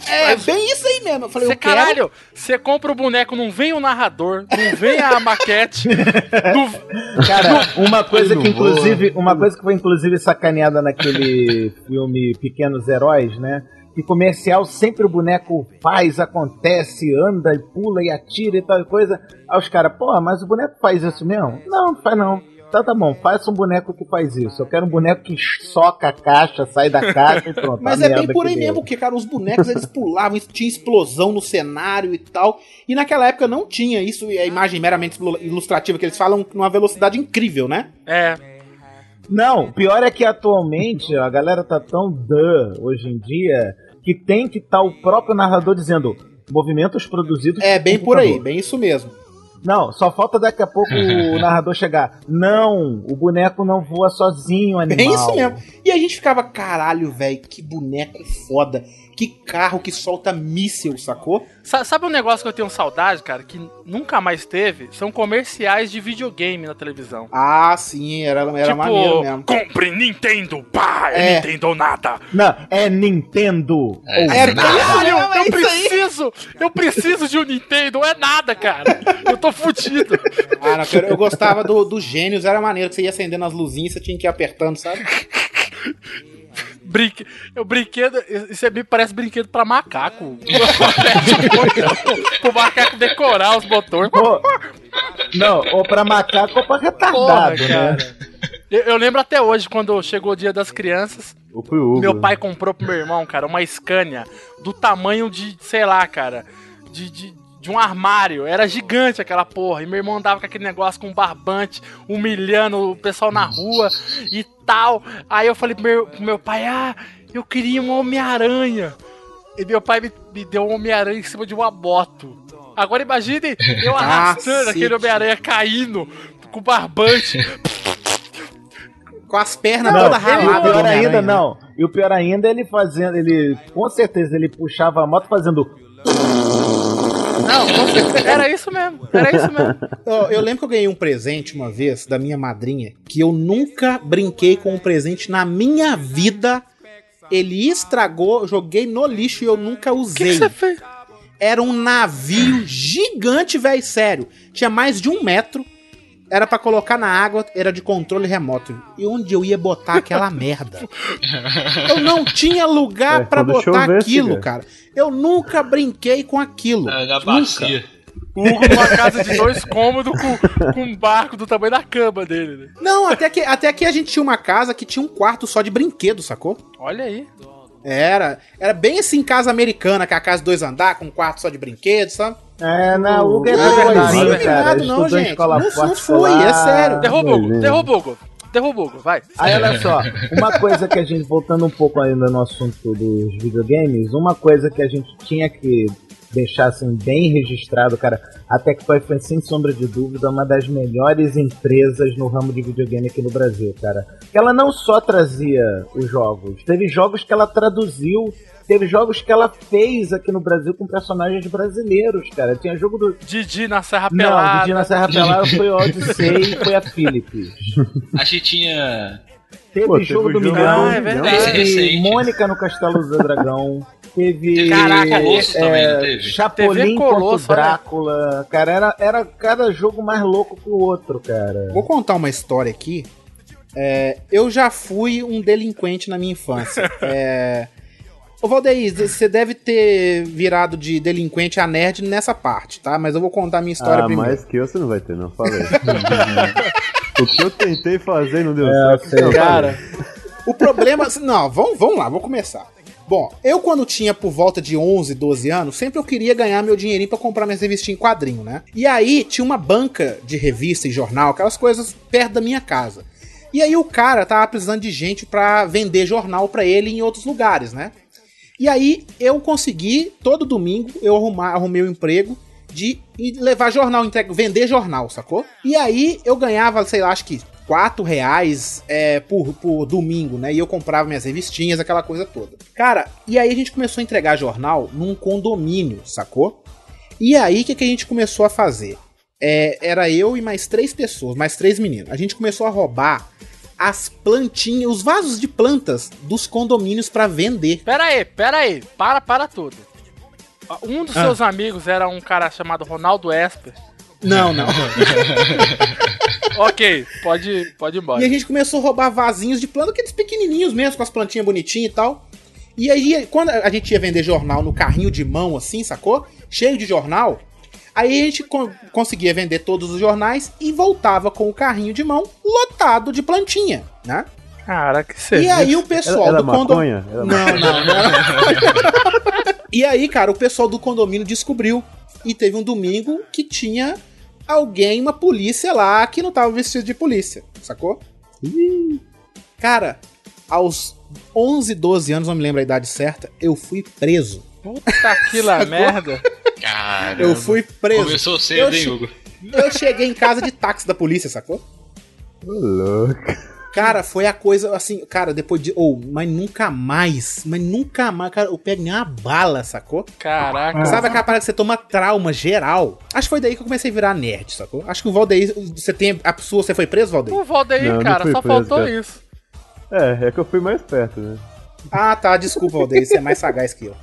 É, bem isso aí mesmo. Eu falei, Você, eu quero... caralho, você compra o boneco, não vem o narrador, não vem a *laughs* maquete. não- Cara, uma coisa que inclusive, uma coisa que foi inclusive sacaneada naquele filme Pequenos Heróis, né? Que comercial sempre o boneco faz, acontece, anda e pula e atira e tal coisa. Aí os caras, pô, mas o boneco faz isso mesmo? Não, não faz não. Tá, tá bom, faça um boneco que faz isso. Eu quero um boneco que soca a caixa, sai da caixa e pronto. *laughs* Mas é bem por que aí mesmo, porque, cara, os bonecos eles pulavam, tinha explosão no cenário e tal. E naquela época não tinha isso, e a imagem meramente ilustrativa que eles falam numa velocidade incrível, né? É, Não, pior é que atualmente a galera tá tão duh hoje em dia que tem que estar o próprio narrador dizendo Movimentos produzidos É, bem por aí, bem isso mesmo. Não, só falta daqui a pouco o *laughs* narrador chegar. Não, o boneco não voa sozinho, animal. Bem isso mesmo. E a gente ficava, caralho, velho, que boneco foda. Que carro que solta míssil, sacou? Sa- Sabe um negócio que eu tenho saudade, cara, que nunca mais teve? São comerciais de videogame na televisão. Ah, sim, era, era tipo, maneiro mesmo. compre Nintendo, pá, É. é Nintendo nada. Não, é Nintendo. É, Ou É, Caralho, é eu isso aí. preciso, eu preciso de um Nintendo, é nada, cara. Eu tô fudido. Ah, não, eu, eu gostava do, do Gênios, era maneiro que você ia acendendo as luzinhas, você tinha que ir apertando, sabe? Brinque... O brinquedo, isso é me parece brinquedo pra macaco. *laughs* Pro macaco decorar os botões. Ô, não, ou pra macaco ou pra Porra, retardado, né? cara. Eu, eu lembro até hoje, quando chegou o dia das crianças, O Hugo. meu pai comprou pro meu irmão, cara, uma Scania do tamanho de, sei lá, cara, de, de, de um armário. Era gigante aquela porra. E meu irmão andava com aquele negócio com um barbante, humilhando o pessoal na rua e tal. Aí eu falei pro meu, pro meu pai, ah, eu queria um Homem-Aranha. E meu pai me, me deu um Homem-Aranha em cima de uma moto. Agora imagine eu *laughs* arrastando aquele Homem-Aranha caindo com barbante. Com as pernas Não, todas e o pior ainda, não. E o pior ainda, ele fazendo, ele, com certeza, ele puxava a moto fazendo. Não, era isso mesmo. Era isso mesmo. Eu, eu lembro que eu ganhei um presente uma vez da minha madrinha, que eu nunca brinquei com um presente na minha vida. Ele estragou, joguei no lixo e eu nunca O que que usei. você fez? Era um navio gigante, velho, sério. Tinha mais de um metro. Era pra colocar na água, era de controle remoto. E onde eu ia botar aquela *laughs* merda? *laughs* Eu não tinha lugar É, pra quando botar aquilo, cara. cara. Eu nunca brinquei com aquilo. Na, na Nunca. bacia. Hugo numa casa de dois cômodos com, com um barco do tamanho da cama dele. Né? Não, até que, até que a gente tinha uma casa que tinha um quarto só de brinquedo, sacou? Olha aí. Era. Era bem assim, casa americana, que é a casa de dois andar, com um quarto só de brinquedo, sabe? É, não, o Hugo é Não, verdade, não, cara. não, gente. escola Não- forte não foi, é sério. Derruba o Hugo, vai. Aí olha só, uma coisa que a gente, voltando um pouco ainda no assunto dos videogames, uma coisa que a gente tinha que deixar assim bem registrado, cara, a Tectoy foi sem sombra de dúvida uma das melhores empresas no ramo de videogame aqui no Brasil, cara. Ela não só trazia os jogos, teve jogos que ela traduziu, teve jogos que ela fez aqui no Brasil com personagens brasileiros, cara. Tinha jogo do Didi na Serra Não, Pelada. Didi na Serra Pelada foi o Odyssey e foi a Philips. Acho que tinha. Teve Pô, teve jogo do milhão, Ah, é verdade. Recente. Mônica no Castelo do Dragão, teve Caraca, Colosso também, não teve? Chapolin Colosso, contra Drácula. Cara, era, era cada jogo mais louco que o outro, cara. Vou contar uma história aqui. É, eu já fui um delinquente na minha infância. *laughs* É, Ô Valdeir, você deve ter virado de delinquente a nerd nessa parte, tá? Mas eu vou contar a minha história ah, primeiro. mais que eu você não vai ter, não. Fala aí. *laughs* o que eu tentei fazer não deu É, certo. Não, Cara, o problema. Não, vamos, vamos lá, vou começar. Bom, eu quando tinha por volta de 11, 12 anos, sempre eu queria ganhar meu dinheirinho pra comprar minhas revistinhas em quadrinho, né? E aí tinha uma banca de revista e jornal, aquelas coisas perto da minha casa. E aí o cara tava precisando de gente pra vender jornal pra ele em outros lugares, né? E aí eu consegui, todo domingo, eu arrumar, arrumei um emprego de levar jornal, entrega, vender jornal, sacou? E aí eu ganhava, sei lá, acho que 4 reais é, por, por domingo, né? E eu comprava minhas revistinhas, aquela coisa toda. Cara, e aí a gente começou a entregar jornal num condomínio, sacou? E aí o que, que a gente começou a fazer? É, era eu e mais três pessoas, mais três meninos. A gente começou a roubar as plantinhas, os vasos de plantas dos condomínios pra vender. Pera aí, pera aí. Para, para tudo. Um dos Ah. seus amigos era um cara chamado Ronaldo Esper. Não, não. *laughs* ok, pode, pode ir embora. E a gente começou a roubar vasinhos de planta, aqueles pequenininhos mesmo, com as plantinhas bonitinhas e tal. E aí, quando a gente ia vender jornal no carrinho de mão, assim, sacou? Cheio de jornal. Aí a gente con- conseguia vender todos os jornais e voltava com o carrinho de mão lotado de plantinha, né? Cara, que E aí o pessoal Era, era do condomínio. Não, não, não *laughs* era. e aí, cara, o pessoal do condomínio descobriu. E teve um domingo que tinha alguém, uma polícia lá, que não tava vestido de polícia, sacou? Cara, aos 11, 12 anos, não me lembro a idade certa, eu fui preso. Puta que lá merda. Caramba. Eu fui preso. Começou cedo, eu hein, Hugo? Eu cheguei em casa de táxi da polícia, sacou? Ô, louco. Cara, foi a coisa assim, cara, depois de. Ou, mas nunca mais. Mas nunca mais, cara, eu pego nem uma bala, sacou? Caraca. Sabe aquela parada que você toma trauma geral? Acho que foi daí que eu comecei a virar nerd, sacou? Acho que o Valdeir. Você tem. A sua, você foi preso, Valdeir? O Valdeir, Não, não cara, fui só preso, faltou cara. isso. É, é que eu fui mais perto, né? Ah, tá, desculpa, Valdeir, você é mais sagaz que eu.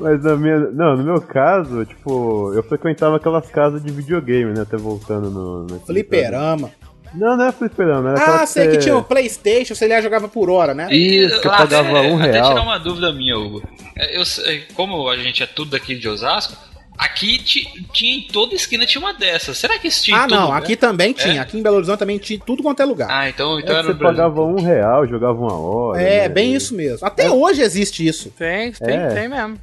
Mas na minha. Não, no meu caso, tipo, eu frequentava aquelas casas de videogame, né? Até voltando no. no Fliperama. Não, não é fliperama, era Ah, sei que tinha o Playstation, você lá jogava por hora, né? Isso, que eu pagava um Até real. tirar uma dúvida minha, Hugo. É, Eu, sei- como a gente é tudo daqui de Osasco, aqui ti- tinha em toda esquina tinha uma dessas. Será que isso tinha em Ah, todo não, lugar? aqui também tinha. É? Aqui em Belo Horizonte também tinha tudo quanto é lugar. Ah, então, então É era você pagava um real, jogava uma hora. É, né? bem isso mesmo. Até hoje existe isso. Tem, tem, É. tem mesmo.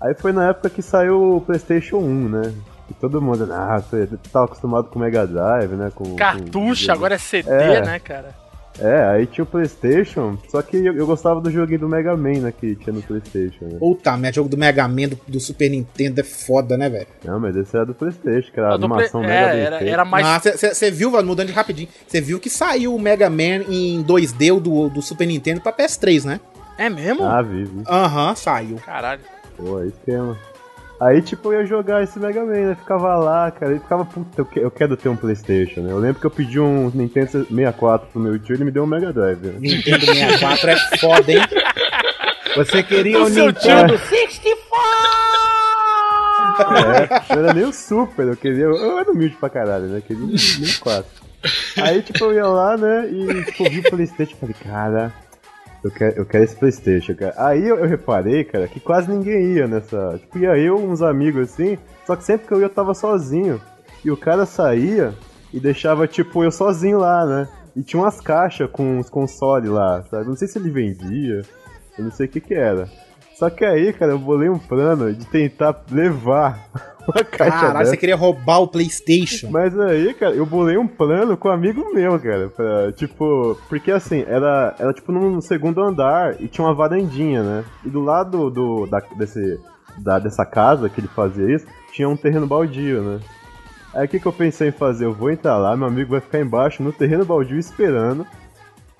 Aí foi na época que saiu o PlayStation 1, né? Que todo mundo, ah, você tava acostumado com o Mega Drive, né? Com, Cartucho, com- agora é CD, É. né, cara? É, aí tinha o PlayStation, só que eu, eu gostava do joguinho do Mega Man, né? Que tinha no PlayStation, né? Puta merda, jogo do Mega Man do, do Super Nintendo é foda, né, velho? Não, mas esse era do PlayStation, que era a animação Play- mega é, era- feita. era mais- Você viu, Val, mudando de rapidinho, você viu que saiu o Mega Man em 2D o do, do Super Nintendo pra PS3, né? É mesmo? Ah, vi, vi. Aham, saiu. Caralho. Pô, aí esquema. Aí, tipo, eu ia jogar esse Mega Man, né? Ficava lá, cara, e ficava, puta, eu, que- eu quero ter um Playstation, né? Eu lembro que eu pedi um Nintendo 64 pro meu tio e ele me deu um Mega Drive. Né? Nintendo 64 é foda, hein? Você queria O o Nintendo tio. É, não era nem o Super, eu queria. Eu era humilde pra caralho, né? Eu queria um 64. Aí, tipo, eu ia lá, né? E, tipo, vi o Playstation e falei, cara. Eu quero, eu quero esse Playstation, cara. Aí eu, eu reparei, cara, que quase ninguém ia nessa. Tipo, ia eu, uns amigos assim, só que sempre que eu ia eu tava sozinho. E o cara saía e deixava, tipo, eu sozinho lá, né? E tinha umas caixas com os consoles lá, sabe? Não sei se ele vendia, eu não sei o que que era. Só que aí, cara, eu bolei um plano de tentar levar *laughs* uma caixa Caralho, dessa. você queria roubar o Playstation. Mas aí, cara, eu bolei um plano com um amigo meu, cara. Pra, tipo, porque assim, era, era tipo num segundo andar e tinha uma varandinha, né? E do lado do, da, desse, da, dessa casa que ele fazia isso, tinha um terreno baldio, né? Aí o que, que eu pensei em fazer? Eu vou entrar lá, meu amigo vai ficar embaixo no terreno baldio esperando.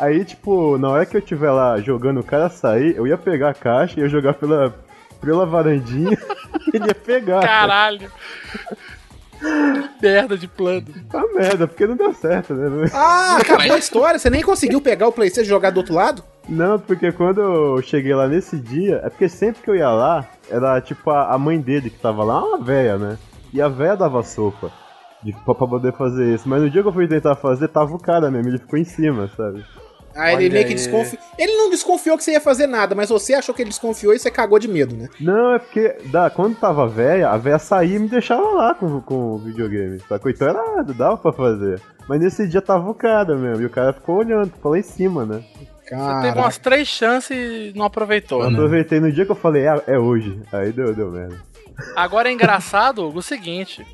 Aí, tipo, na hora que eu estiver lá jogando o cara sair, eu ia pegar a caixa e ia jogar pela, pela varandinha e *laughs* ele ia pegar. Caralho. Merda de plano. Tá merda, porque não deu certo, né? Ah, acabou a história? Você nem conseguiu pegar o Playstation e jogar do outro lado? Não, porque quando eu cheguei lá nesse dia, é porque sempre que eu ia lá, era tipo a, a mãe dele que tava lá, uma véia, né? E a véia dava sopa de, pra, pra poder fazer isso. Mas no dia que eu fui tentar fazer, tava o cara mesmo, ele ficou em cima, sabe? Aí ele Olha meio que desconfiou. Ele não desconfiou que você ia fazer nada, mas você achou que ele desconfiou e você cagou de medo, né? Não, é porque da, quando tava véia, a véia saía e me deixava lá com, com o videogame, sacou? Então era, dava pra fazer. Mas nesse dia tava o cara mesmo, e o cara ficou olhando, lá em cima, né? Você teve umas três chances e não aproveitou, Eu né? aproveitei no dia que eu falei, é, é hoje. Aí deu, deu merda. Agora é engraçado o seguinte.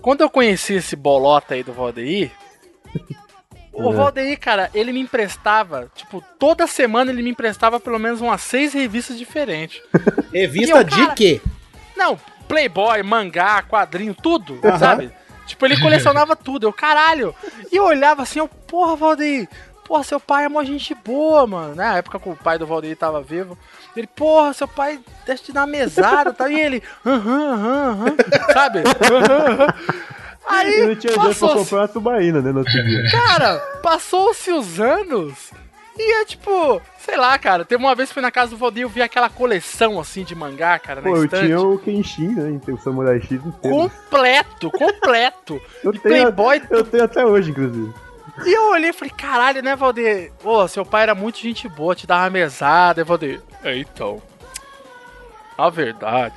Quando eu conheci esse bolota aí do Valdeir, o É. Valdeir, cara, ele me emprestava, tipo, toda semana ele me emprestava pelo menos umas seis revistas diferentes. *laughs* Revista E eu, de cara, quê? Não, Playboy, mangá, quadrinho, tudo, Aham. sabe? Tipo, ele colecionava *laughs* tudo. Eu, caralho. E eu olhava assim, eu, porra, Valdeir. Porra, seu pai é uma gente boa, mano. Na época que o pai do Valdeir tava vivo. Ele, porra, seu pai deixa te dar mesada, tá? E ele, aham, aham, aham, sabe? *laughs* Aham, aham. Aí, E não tinha dinheiro pra comprar uma tubaína, né, no outro dia. *laughs* Cara, passou-se os anos e é tipo, sei lá, cara. Teve uma vez que fui na casa do Valdir e eu vi aquela coleção assim de mangá, cara, na Pô, eu estante. tinha o Kenshin, né? Tem o Samurai X inteiro. Completo, completo. *laughs* Eu e tenho, Playboy. eu tenho até hoje, inclusive. E eu olhei e falei, caralho, né, Valdir? Ô, seu pai era muito gente boa, te dava mesada. E Valdir, é então. A verdade.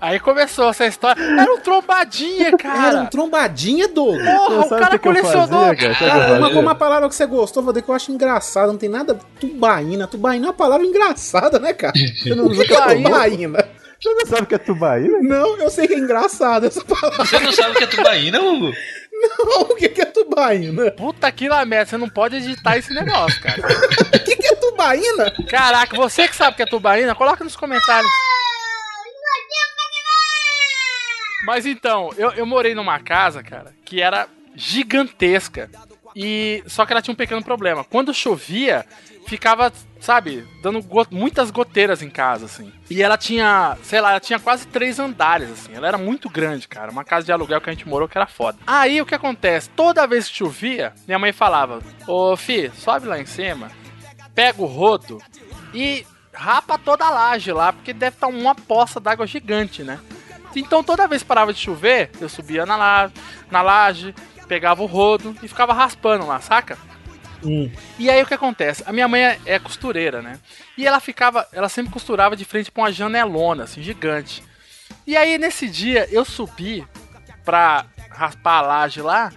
Aí começou essa história. Era um trombadinha, cara. Era um trombadinha, Douglas. Porra, o cara que que colecionou. fazia, cara? Que eu Cara, uma, fazia? uma palavra que você gostou, vou dizer que eu acho engraçado, não tem nada tubaína. Tubaína é uma palavra engraçada, né, cara? Você não usa Tubaína. tubaína. Você não sabe o que é tubaína? Não, eu sei que é engraçado essa palavra. Você não sabe o que é tubaína, Hugo? Não, o que que é tubaína? Puta que lá merda, você não pode editar esse negócio, cara. *laughs* O que que é tubaína? Caraca, você que sabe que é tubaína, coloca nos comentários. Mas então, eu, eu morei numa casa, cara, que era gigantesca. E só que ela tinha um pequeno problema. Quando chovia, ficava, sabe, dando go- muitas goteiras em casa, assim. E ela tinha, sei lá, ela tinha quase três andares, assim. Ela era muito grande, cara. Uma casa de aluguel que a gente morou que era foda. Aí o que acontece? Toda vez que chovia, minha mãe falava: Ô, Fi, sobe lá em cima, pega o rodo e rapa toda a laje lá, porque deve estar uma poça d'água gigante, né? Então toda vez que parava de chover, eu subia na, la na laje, pegava o rodo e ficava raspando lá, saca? E aí o que acontece? A minha mãe é, é costureira, né? E ela ficava, ela sempre costurava de frente pra uma janelona, assim, gigante. E aí nesse dia eu subi pra raspar a laje lá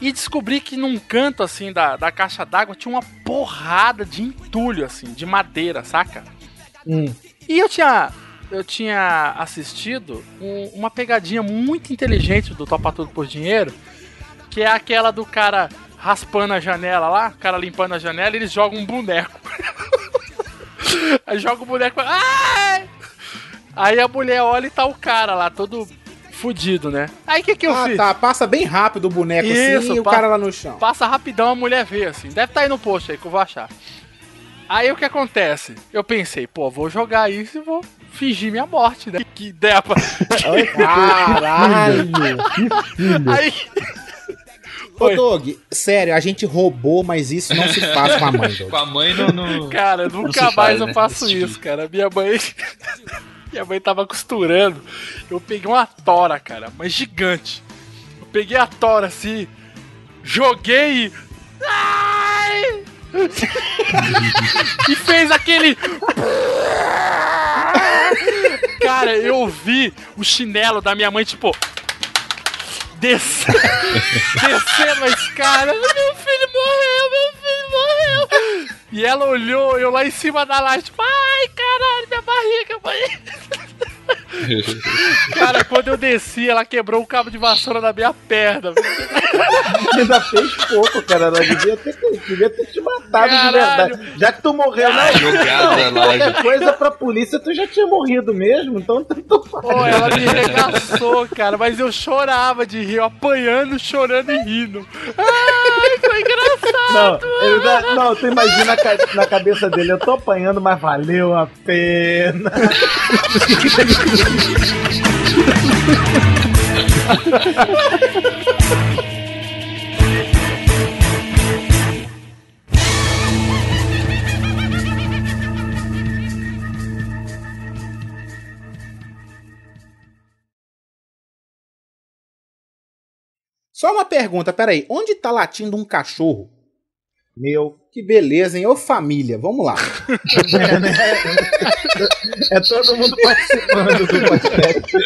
e descobri que num canto assim da, da caixa d'água tinha uma porrada de entulho, assim, de madeira, saca? E eu tinha. Eu tinha assistido um- uma pegadinha muito inteligente do Topa Tudo por Dinheiro, que é aquela do cara raspando a janela lá, o cara limpando a janela e eles jogam um boneco. *laughs* Aí joga o boneco. Ai! Aí a mulher olha e tá o cara lá, todo fudido, né? Aí o que, que eu ah, fiz? tá. Passa bem rápido o boneco assim e o cara lá no chão. Passa rapidão, a mulher vê, assim. Deve estar aí no post aí que eu vou achar. Aí o que acontece? Eu pensei, pô, vou jogar isso e vou fingir minha morte, né? Que ideia pra... *laughs* Caralho! Aí... Ô, Doug, sério, a gente roubou, mas isso não se faz com a mãe, *laughs* Doug. Com a mãe não. não Cara, não nunca se mais faz, eu né? faço Esse tipo isso, cara. Minha mãe. *laughs* Minha mãe tava costurando. Eu peguei uma tora, cara, mas gigante. Eu peguei a tora assim, joguei e. Ai! *laughs* e fez aquele. Cara, eu vi o chinelo da minha mãe, tipo. Descer, *laughs* descendo a escada. Meu filho morreu, meu filho morreu. E ela olhou, eu lá em cima da laje, tipo, ai caralho, minha barriga, mãe. *laughs* *laughs* Cara, quando eu desci, ela quebrou o cabo de vassoura na minha perna. *laughs* Ainda fez pouco, cara. Ela devia ter, devia ter te matado de Caralho. verdade. Já que tu morreu, não. Jogada não qualquer coisa pra polícia, tu já tinha morrido mesmo, então tanto faz. Pô, ela me regaçou, cara, mas eu chorava de rir, eu apanhando, chorando e rindo. Ai, foi engraçado. Não, dá- não, tu imagina na, na cabeça dele, eu tô apanhando, mas valeu a pena. *laughs* Só uma pergunta, peraí. Onde tá latindo um cachorro? Meu. Que beleza, hein? Ô família, vamos lá. *laughs* É todo mundo participando do podcast.